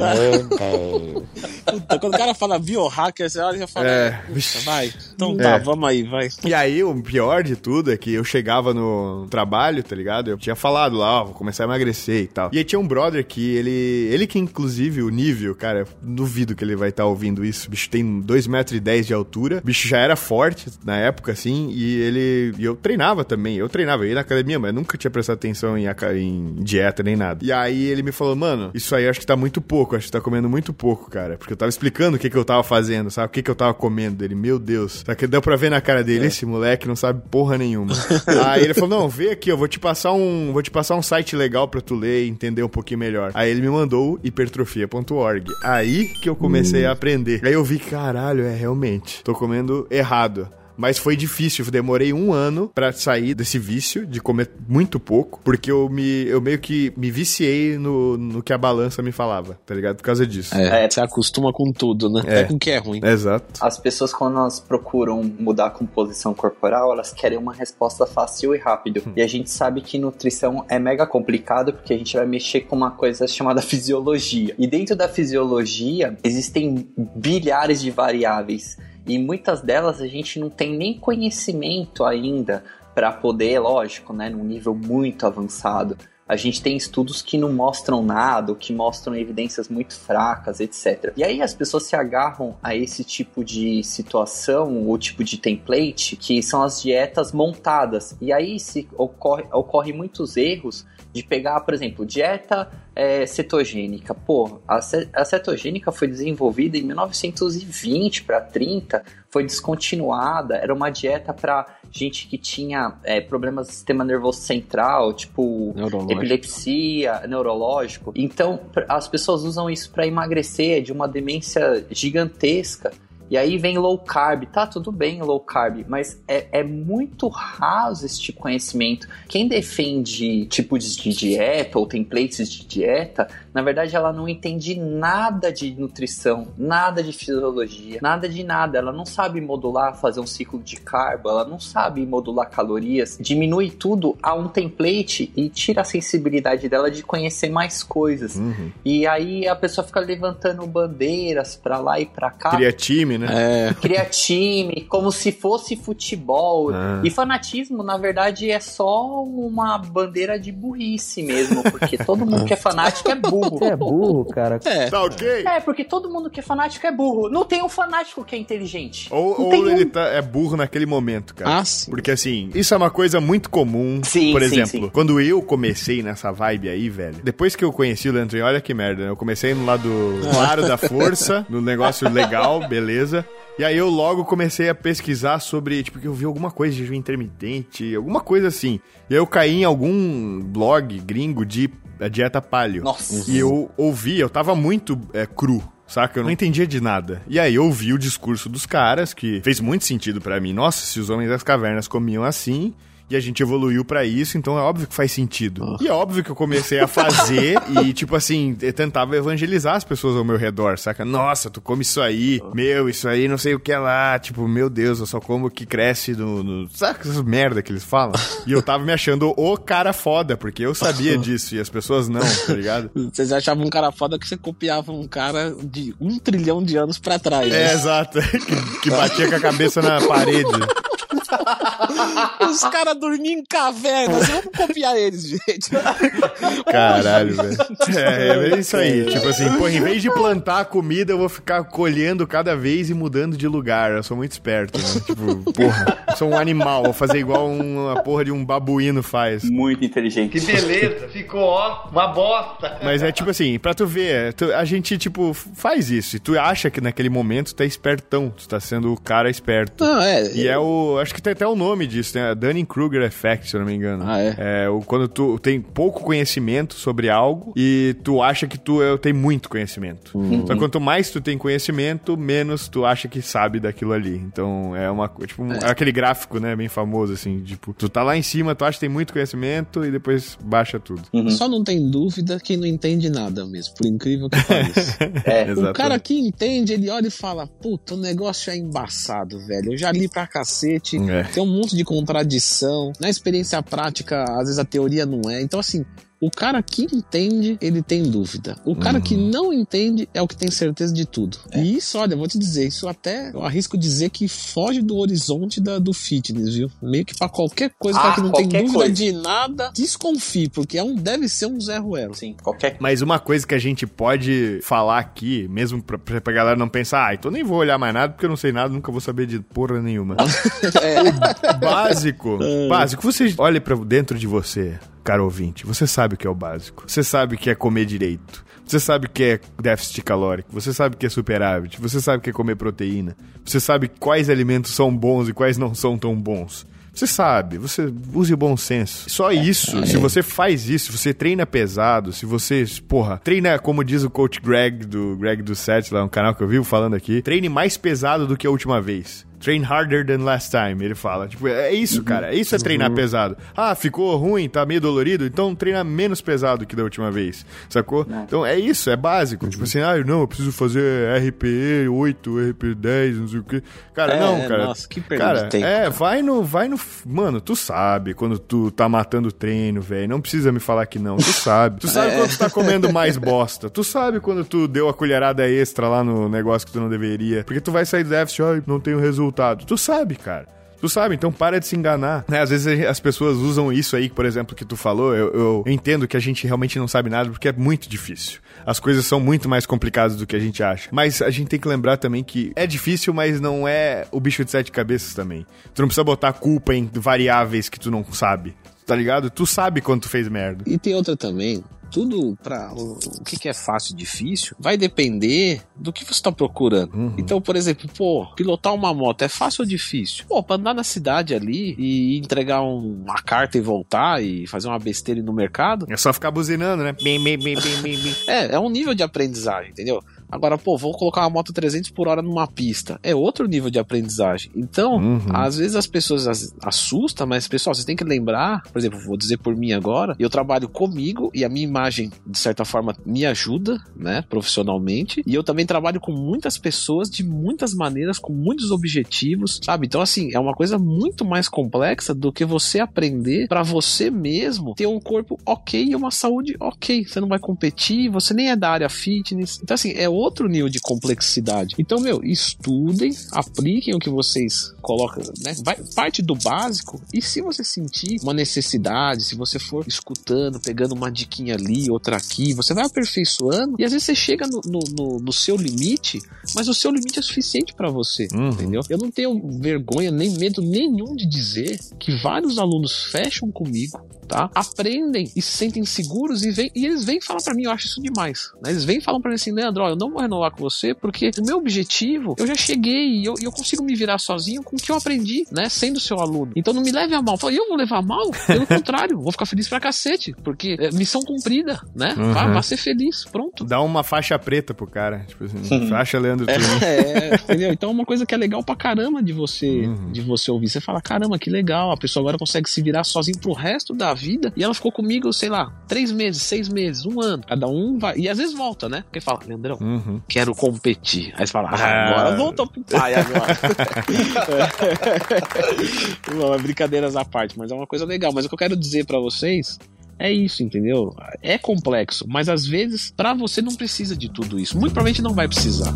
Puta, quando o cara fala biohacker, você olha e já fala. É. "Puta, vai. Então É. tá, vamos aí, vai. E aí, o pior de tudo é que eu chegava no trabalho, tá ligado? Eu tinha falado lá, ó, vou começar a emagrecer e tal. E aí tinha um brother que ele. Ele que, inclusive, o nível, cara, duvido que ele vai estar ouvindo isso. O bicho tem 2,10m de altura. O bicho já era forte na época, assim, e ele. E eu treinava também. Eu treinava, eu ia na academia, mas nunca tinha prestado atenção em, em dieta nem nada. E aí ele me falou, mano, isso aí eu acho que tá muito pouco, acho que tá comendo muito pouco, cara. Porque eu tava explicando o que, que eu tava fazendo, sabe? O que, que eu tava comendo dele. Meu Deus. Só que deu pra ver na cara dele, esse moleque não sabe porra nenhuma. aí ele falou: não, vê aqui, eu vou te passar um. Vou te passar um site legal pra tu ler e entender um pouquinho melhor. Aí ele me mandou o hipertrofia.org. Aí que eu comecei a aprender. Aí eu vi, caralho, é realmente. Tô comendo errado. Mas foi difícil, eu demorei um ano pra sair desse vício de comer muito pouco, porque eu me eu meio que me viciei no, no que a balança me falava, tá ligado? Por causa disso. É, É. você acostuma com tudo, né? É. Até com o que é ruim. Exato. As pessoas, quando elas procuram mudar a composição corporal, elas querem uma resposta fácil e rápido. E a gente sabe que nutrição é mega complicado porque a gente vai mexer com uma coisa chamada fisiologia. E dentro da fisiologia existem bilhares de variáveis. E muitas delas a gente não tem nem conhecimento ainda para poder, lógico, né, num nível muito avançado. A gente tem estudos que não mostram nada, que mostram evidências muito fracas, etc. E aí as pessoas se agarram a esse tipo de situação, ou tipo de template, que são as dietas montadas. E aí se ocorre, ocorre muitos erros de pegar, por exemplo, dieta é, cetogênica. Pô, a, a cetogênica foi desenvolvida em 1920 para 30, foi descontinuada, era uma dieta para gente que tinha é, problemas do sistema nervoso central, tipo Neurológico. epilepsia, neurológico. Então, as pessoas usam isso para emagrecer, de uma demência gigantesca. E aí vem low carb, tá tudo bem low carb, mas é, é muito raso esse tipo conhecimento. Quem defende tipos de dieta ou templates de dieta, na verdade ela não entende nada de nutrição, nada de fisiologia, nada de nada. Ela não sabe modular, fazer um ciclo de carbo, ela não sabe modular calorias, diminui tudo a um template e tira a sensibilidade dela de conhecer mais coisas. Uhum. E aí a pessoa fica levantando bandeiras pra lá e pra cá. Cria time, né? É, Cria time, como se fosse futebol. Ah. E fanatismo, na verdade, é só uma bandeira de burrice mesmo, porque todo mundo que é fanático é burro. Você é burro, cara. é. Tá ok? É, porque todo mundo que é fanático é burro. Não tem um fanático que é inteligente. Ou, Não ou tem um. ele tá, é burro naquele momento, cara. Ah, sim. Porque assim, isso é uma coisa muito comum. Sim, Por sim, exemplo, sim. quando eu comecei nessa vibe aí, velho, depois que eu conheci o Leandro, olha que merda, né? Eu comecei no lado claro da força, no negócio legal, beleza. E aí eu logo comecei a pesquisar sobre, tipo, que eu vi alguma coisa de jejum intermitente, alguma coisa assim. E aí eu caí em algum blog gringo de da dieta paleo. Nossa. E eu ouvi, eu tava muito é, cru. Saca? Eu não entendia de nada. E aí eu ouvi o discurso dos caras, que fez muito sentido pra mim. Nossa, se os homens das cavernas comiam assim, e a gente evoluiu pra isso, então é óbvio que faz sentido. E é óbvio que eu comecei a fazer e, tipo assim, eu tentava evangelizar as pessoas ao meu redor, saca? Nossa, tu come isso aí, meu, isso aí não sei o que é lá, tipo, meu Deus, eu só como o que cresce no. no... Saca essas merda que eles falam? E eu tava me achando o cara foda, porque eu sabia disso e as pessoas não, tá ligado? Vocês achavam um cara foda que você copiava um cara de um trilhão de anos pra trás. É, né? exato. que, que batia com a cabeça na parede. Os caras dormiam em cavernas. Vamos copiar eles, gente. Caralho, velho. É, é isso aí. Tipo assim, pô, em vez de plantar comida, eu vou ficar colhendo cada vez e mudando de lugar. Eu sou muito esperto, né? Tipo, porra, sou um animal. Vou fazer igual uma porra de um babuíno faz. Muito inteligente. Que beleza, ficou ó, uma bosta. Mas é tipo assim, pra tu ver, tu- a gente, tipo, faz isso. E tu acha que naquele momento tu é espertão. Tu tá sendo o cara esperto. Não, é. E é o. Acho que tem até o nome disso, né? Dunning-Kruger Effect, se eu não me engano. Ah, é? É, o, quando tu tem pouco conhecimento sobre algo e tu acha que tu é, tem muito conhecimento. Uhum. Que quanto mais tu tem conhecimento, menos tu acha que sabe daquilo ali. Então, é uma... Tipo, um- é aquele gráfico, né? Bem famoso, assim. Tipo, tu tá lá em cima, tu acha que tem muito conhecimento e depois baixa tudo. Só não tem dúvida quem não entende nada mesmo, por incrível que pareça. É, O Exatamente. cara que entende, ele olha e fala: Puta, o negócio é embaçado, velho. Eu já li pra cacete. É. Tem um monte de contradição. Na experiência prática, às vezes a teoria não é. Então, assim. O cara que entende, ele tem dúvida. O cara que Uhum. não entende é o que tem certeza de tudo. E isso, olha, eu vou te dizer, isso até eu arrisco dizer que foge do horizonte da, do fitness, viu? Meio que pra qualquer coisa, Ah, cara que não tem dúvida coisa. de nada, desconfie, porque é um, deve ser um Zé Ruelo. sim, qualquer Mas uma coisa que a gente pode falar aqui, mesmo pra, pra galera não pensar, ah, então nem vou olhar mais nada porque eu não sei nada, nunca vou saber de porra nenhuma. básico. básico. Você olha pra dentro de você, cara ouvinte, você sabe o que é o básico. Você sabe o que é comer direito. Você sabe o que é déficit calórico. Você sabe o que é superávit. Você sabe o que é comer proteína. Você sabe quais alimentos são bons e quais não são tão bons. Você sabe, você use o bom senso. Só isso, se você faz isso, se você treina pesado, se você, porra, treina, como diz o coach Greg do Greg do Set, lá no canal que eu vivo falando aqui, treine mais pesado do que a última vez. Train harder than last time, ele fala. Tipo, é isso, cara. Isso é treinar pesado. Ah, ficou ruim, tá meio dolorido, então treina menos pesado que da última vez. Sacou? Então é isso, é básico. Tipo assim, ah, não, eu preciso fazer RPE 8, RPE 10, não sei o quê. Cara, É, não, cara. nossa, que perda cara, tempo, É, cara. vai no, vai no. Mano, tu sabe quando tu tá matando o treino, velho. Não precisa me falar que não. Tu sabe. Tu sabe quando tu tá comendo mais bosta. Tu sabe quando tu deu a colherada extra lá no negócio que tu não deveria. Porque tu vai sair do déficit, ai, não tenho resultado. Tu sabe, cara. Tu sabe, então para de se enganar. Né? Às vezes as pessoas usam isso aí, por exemplo, que tu falou. Eu, eu entendo que a gente realmente não sabe nada porque é muito difícil. As coisas são muito mais complicadas do que a gente acha. Mas a gente tem que lembrar também que é difícil, mas não é o bicho de sete cabeças também. Tu não precisa botar culpa em variáveis que tu não sabe. Tá ligado? Tu sabe quando tu fez merda. E tem outra também. Tudo para o, o que, que é fácil e difícil vai depender do que você está procurando. Uhum. Então, por exemplo, pô, pilotar uma moto é fácil ou difícil? Pô, pra andar na cidade ali e entregar um- uma carta e voltar e fazer uma besteira ir no mercado, É só ficar buzinando, né? É, é um nível de aprendizagem, entendeu? Agora, pô, vou colocar uma moto 300 por hora numa pista. É outro nível de aprendizagem. Então, Uhum. às vezes as pessoas as- assustam, mas, pessoal, vocês têm que lembrar, por exemplo, vou dizer por mim agora, eu trabalho comigo e a minha imagem, de certa forma, me ajuda, né, profissionalmente. E eu também trabalho com muitas pessoas de muitas maneiras, com muitos objetivos, sabe? Então, assim, é uma coisa muito mais complexa do que você aprender pra você mesmo ter um corpo ok e uma saúde ok. Você não vai competir, você nem é da área fitness. Então, assim, é outro nível de complexidade. Então, meu, estudem, apliquem o que vocês colocam, né? Vai, parte do básico. E se você sentir uma necessidade, se você for escutando, pegando uma diquinha ali, outra aqui, você vai aperfeiçoando e às vezes você chega no, no, no- no seu limite, mas o seu limite é suficiente pra você, Uhum. entendeu? Eu não tenho vergonha nem medo nenhum de dizer que vários alunos fecham comigo tá? Aprendem e se sentem seguros e, vem, e eles vêm falar pra mim, eu acho isso demais. Né? Eles vêm falar pra mim assim, Leandro, ó, eu não vou renovar com você porque o meu objetivo, eu já cheguei e eu, eu consigo me virar sozinho com o que eu aprendi, né? Sendo seu aluno. Então não me leve a mal. Eu falo, eu vou levar a mal? Pelo contrário, vou ficar feliz pra cacete, porque é missão cumprida, né? Uhum. Vá, vá ser feliz, pronto. Dá uma faixa preta pro cara. Tipo assim, faixa Leandro Tunes. É, entendeu? Então é uma coisa que é legal pra caramba de você, Uhum. de você ouvir. Você fala, caramba, que legal, a pessoa agora consegue se virar sozinho pro resto da vida. E ela ficou comigo, sei lá, três meses, seis meses, um ano. Cada um vai. E às vezes volta, né? Porque fala, Leandrão, Uhum. Quero competir. Aí você fala, ah, Ah. agora voltou pro pai agora. Não, é brincadeiras à parte, mas é uma coisa legal. Mas o que eu quero dizer pra vocês é isso, entendeu? É complexo, mas às vezes pra você não precisa de tudo isso. Muito provavelmente não vai precisar.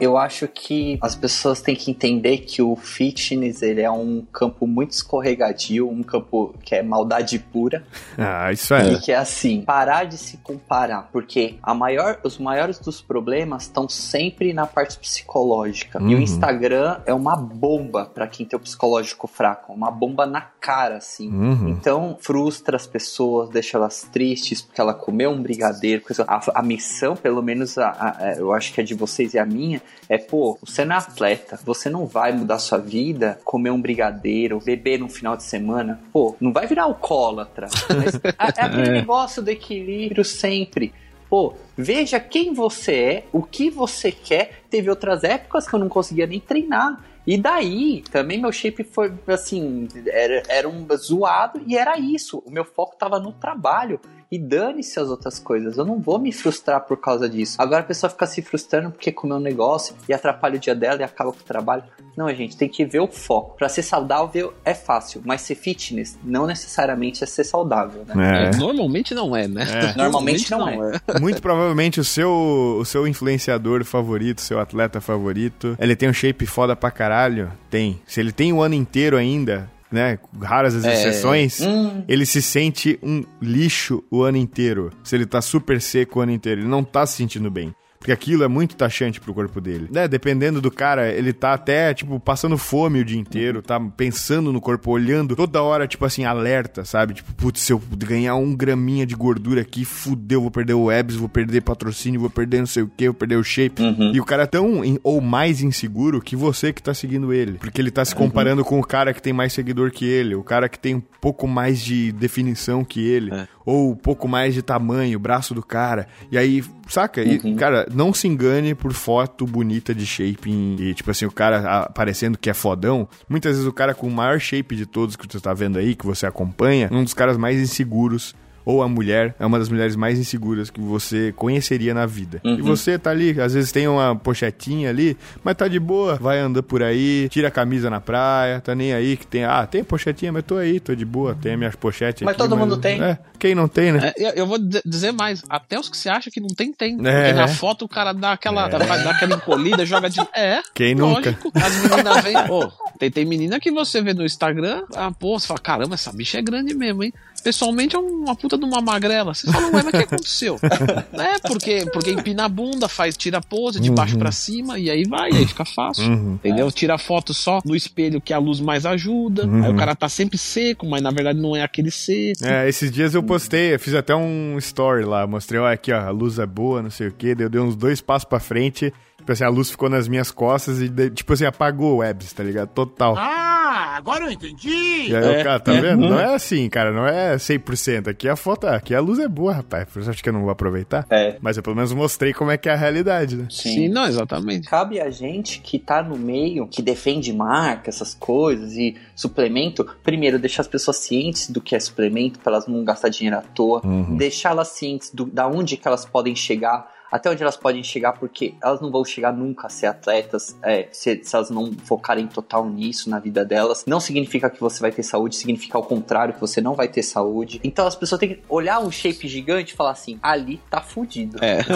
Eu acho que as pessoas têm que entender que o fitness ele é um campo muito escorregadio, um campo que é maldade pura. Ah, isso é. E que é assim, parar de se comparar, porque a maior, os maiores dos problemas estão sempre na parte psicológica. E o Uhum. Instagram é uma bomba pra quem tem o psicológico fraco, uma bomba na cara, assim. Uhum. Então, frustra as pessoas, deixa elas tristes porque ela comeu um brigadeiro. coisa- A, a missão, pelo menos, a- a- eu acho que é de vocês e a minha, é, pô, você não é atleta, você não vai mudar sua vida, comer um brigadeiro, beber no final de semana, pô, não vai virar alcoólatra. Mas é, é aquele negócio do equilíbrio sempre. Pô, veja quem você é, o que você quer. Teve outras épocas que eu não conseguia nem treinar. E daí, também meu shape foi assim, era, era um zoado e era isso. O meu foco tava no trabalho. E dane-se as outras coisas. Eu não vou me frustrar por causa disso. Agora a pessoa fica se frustrando porque comeu um negócio e atrapalha o dia dela e acaba com o trabalho. Não, gente, tem que ver o foco. Pra ser saudável é fácil, mas ser fitness não necessariamente é ser saudável, né? É. Normalmente não é, né? É. Normalmente não é. Muito provavelmente o seu, o seu influenciador favorito, seu atleta favorito, ele tem um shape foda pra caralho? Tem. Se ele tem o ano inteiro ainda, né? Raras as É. exceções, Hum. ele se sente um lixo o ano inteiro. Se ele tá super seco o ano inteiro, ele não tá se sentindo bem. Porque aquilo é muito taxante pro corpo dele. Né? Dependendo do cara, ele tá até, tipo, passando fome o dia inteiro, tá pensando no corpo, olhando toda hora, tipo assim, alerta, sabe? Tipo, putz, se eu ganhar um graminha de gordura aqui, fudeu, vou perder o abs, vou perder patrocínio, vou perder não sei o que, vou perder o shape. E o cara é tão in- ou mais inseguro que você que tá seguindo ele. Porque ele tá se comparando com o cara que tem mais seguidor que ele, o cara que tem um pouco mais de definição que ele, ou um pouco mais de tamanho, o braço do cara. E aí, saca? E, cara, não se engane por foto bonita de shaping e, tipo assim, o cara a- parecendo que é fodão. Muitas vezes o cara com o maior shape de todos que você tá vendo aí, que você acompanha, é um dos caras mais inseguros. Ou a mulher é uma das mulheres mais inseguras que você conheceria na vida. E você tá ali, às vezes tem uma pochetinha ali, mas tá de boa, vai andando por aí, tira a camisa na praia, tá nem aí que tem, ah, tem pochetinha, mas tô aí, tô de boa, tem as minhas pochetes Mas aqui, todo mundo tem. É, quem não tem, né? É, eu- eu vou dizer- mais, até os que você acha que não tem, tem. É. Porque na foto o cara dá aquela, dá, dá aquela encolhida, joga de. É. Quem lógico. As meninas vêm. Pô, tem, tem menina que você vê no Instagram, ah, pô, você fala, caramba, essa bicha é grande mesmo, hein? Pessoalmente é uma puta de uma magrela. Você fala, ué, mas o que aconteceu? é, porque, porque empina a bunda, faz, tira a pose de baixo pra cima e aí vai, aí fica fácil. Entendeu? Tira a foto só no espelho que a luz mais ajuda. Aí o cara tá sempre seco, mas na verdade não é aquele seco. É, esses dias eu postei, eu fiz até um story lá, mostrei, ó, aqui ó, a luz é boa, não sei o que, eu dei uns dois passos pra frente, tipo assim, a luz ficou nas minhas costas e, tipo assim, apagou o webs, tá ligado? Total. Ah, agora eu entendi. E aí É, o cara, tá é. vendo? Não é assim, cara, não é 100%. Aqui a foto, aqui a luz é boa, rapaz. Você acha que eu não vou aproveitar? É. Mas eu pelo menos mostrei como é que é a realidade, né? Sim, não, exatamente. Cabe a gente que tá no meio, que defende marca, essas coisas e suplemento, primeiro deixar as pessoas cientes do que é suplemento, pra elas não gastar dinheiro à toa, deixar elas cientes do, da onde que elas podem chegar, até onde elas podem chegar, porque elas não vão chegar nunca a ser atletas é, se, se elas não focarem total nisso na vida delas. Não significa que você vai ter saúde, significa ao contrário, que você não vai ter saúde. Então as pessoas têm que olhar um shape gigante e falar assim: ali tá fudido. É.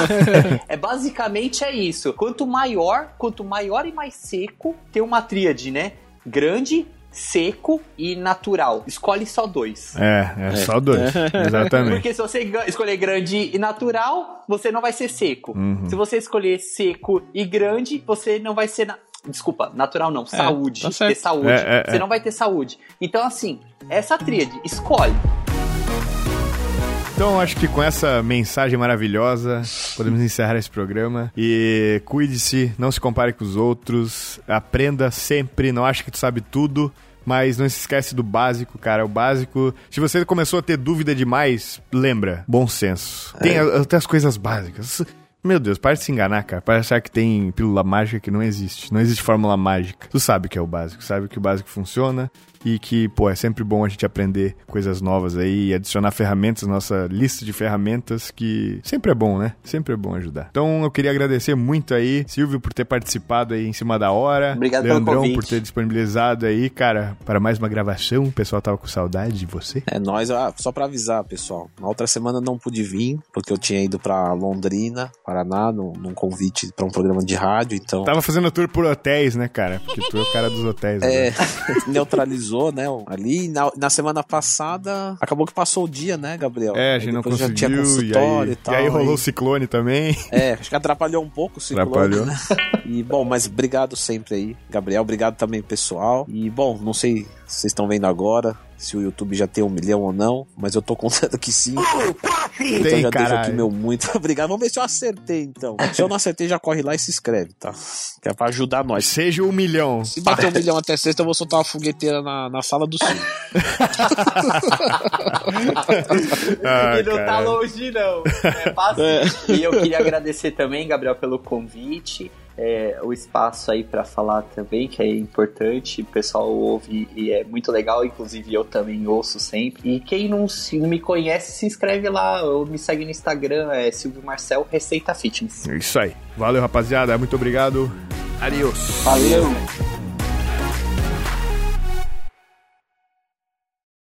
É basicamente é isso. Quanto maior, quanto maior e mais seco, tem uma tríade, né? Grande, seco e natural. Escolhe só dois. É, é, só dois. Exatamente. Porque se você escolher grande e natural, você não vai ser seco. Uhum. Se você escolher seco e grande, você não vai ser. na- Desculpa, natural não, saúde. tá ter saúde. É, é, você é. não vai ter saúde. Então, assim, essa tríade, escolhe. Então, acho que com essa mensagem maravilhosa, podemos encerrar esse programa. E cuide-se, não se compare com os outros, aprenda sempre, não ache que tu sabe tudo. Mas não se esquece do básico, cara. O básico. Se você começou a ter dúvida demais, lembra. Bom senso. Tem a- até as coisas básicas. Meu Deus, para de se enganar, cara. Para achar que tem pílula mágica que não existe. Não existe fórmula mágica. Tu sabe o que é o básico, sabe que o básico funciona. E que, pô, é sempre bom a gente aprender coisas novas aí e adicionar ferramentas nossa lista de ferramentas que sempre é bom, né? Sempre é bom ajudar. Então eu queria agradecer muito aí, Silvio, por ter participado aí em cima da hora. Obrigado pelo Leandrão convite. por ter disponibilizado aí, cara, para mais uma gravação. O pessoal tava com saudade de você. É nóis, ah, só pra avisar, pessoal. Na outra semana não pude vir, porque eu tinha ido pra Londrina, Paraná, num, num convite pra um programa de rádio, então. Tava fazendo tour por hotéis, né, cara? Porque tu é o cara dos hotéis. É, agora. Né? Ali. Na, na semana passada, acabou que passou o dia, né, Gabriel? É, a Aí gente não depois já tinha conseguiu. E consultório aí, e tal. e aí rolou o ciclone também. É, acho que atrapalhou um pouco o ciclone, Atrapalhou. né? E, bom, mas obrigado sempre aí, Gabriel. Obrigado também, pessoal. E, bom, não sei se vocês estão vendo agora, se o YouTube já tem um milhão ou não, mas eu tô contando que sim. Então Tem, já deixo caralho. aqui meu muito obrigado. Vamos ver se eu acertei, então. Se eu não acertei, já corre lá e se inscreve, tá? Que é pra ajudar nós. Seja um milhão. Se bater um milhão até sexta, eu vou soltar uma fogueteira na, na sala do sul. Ah, e não tá cara. longe, não. É fácil. E eu queria agradecer também, Gabriel, pelo convite. É, o espaço aí pra falar também, que é importante. O pessoal ouve e é muito legal. Inclusive, eu também ouço sempre. E quem não se- me conhece, se inscreve lá. Ou me segue no Instagram, é Silvio Marcel Receita Fitness. Isso aí. Valeu, rapaziada. Muito obrigado. Adiós. Valeu!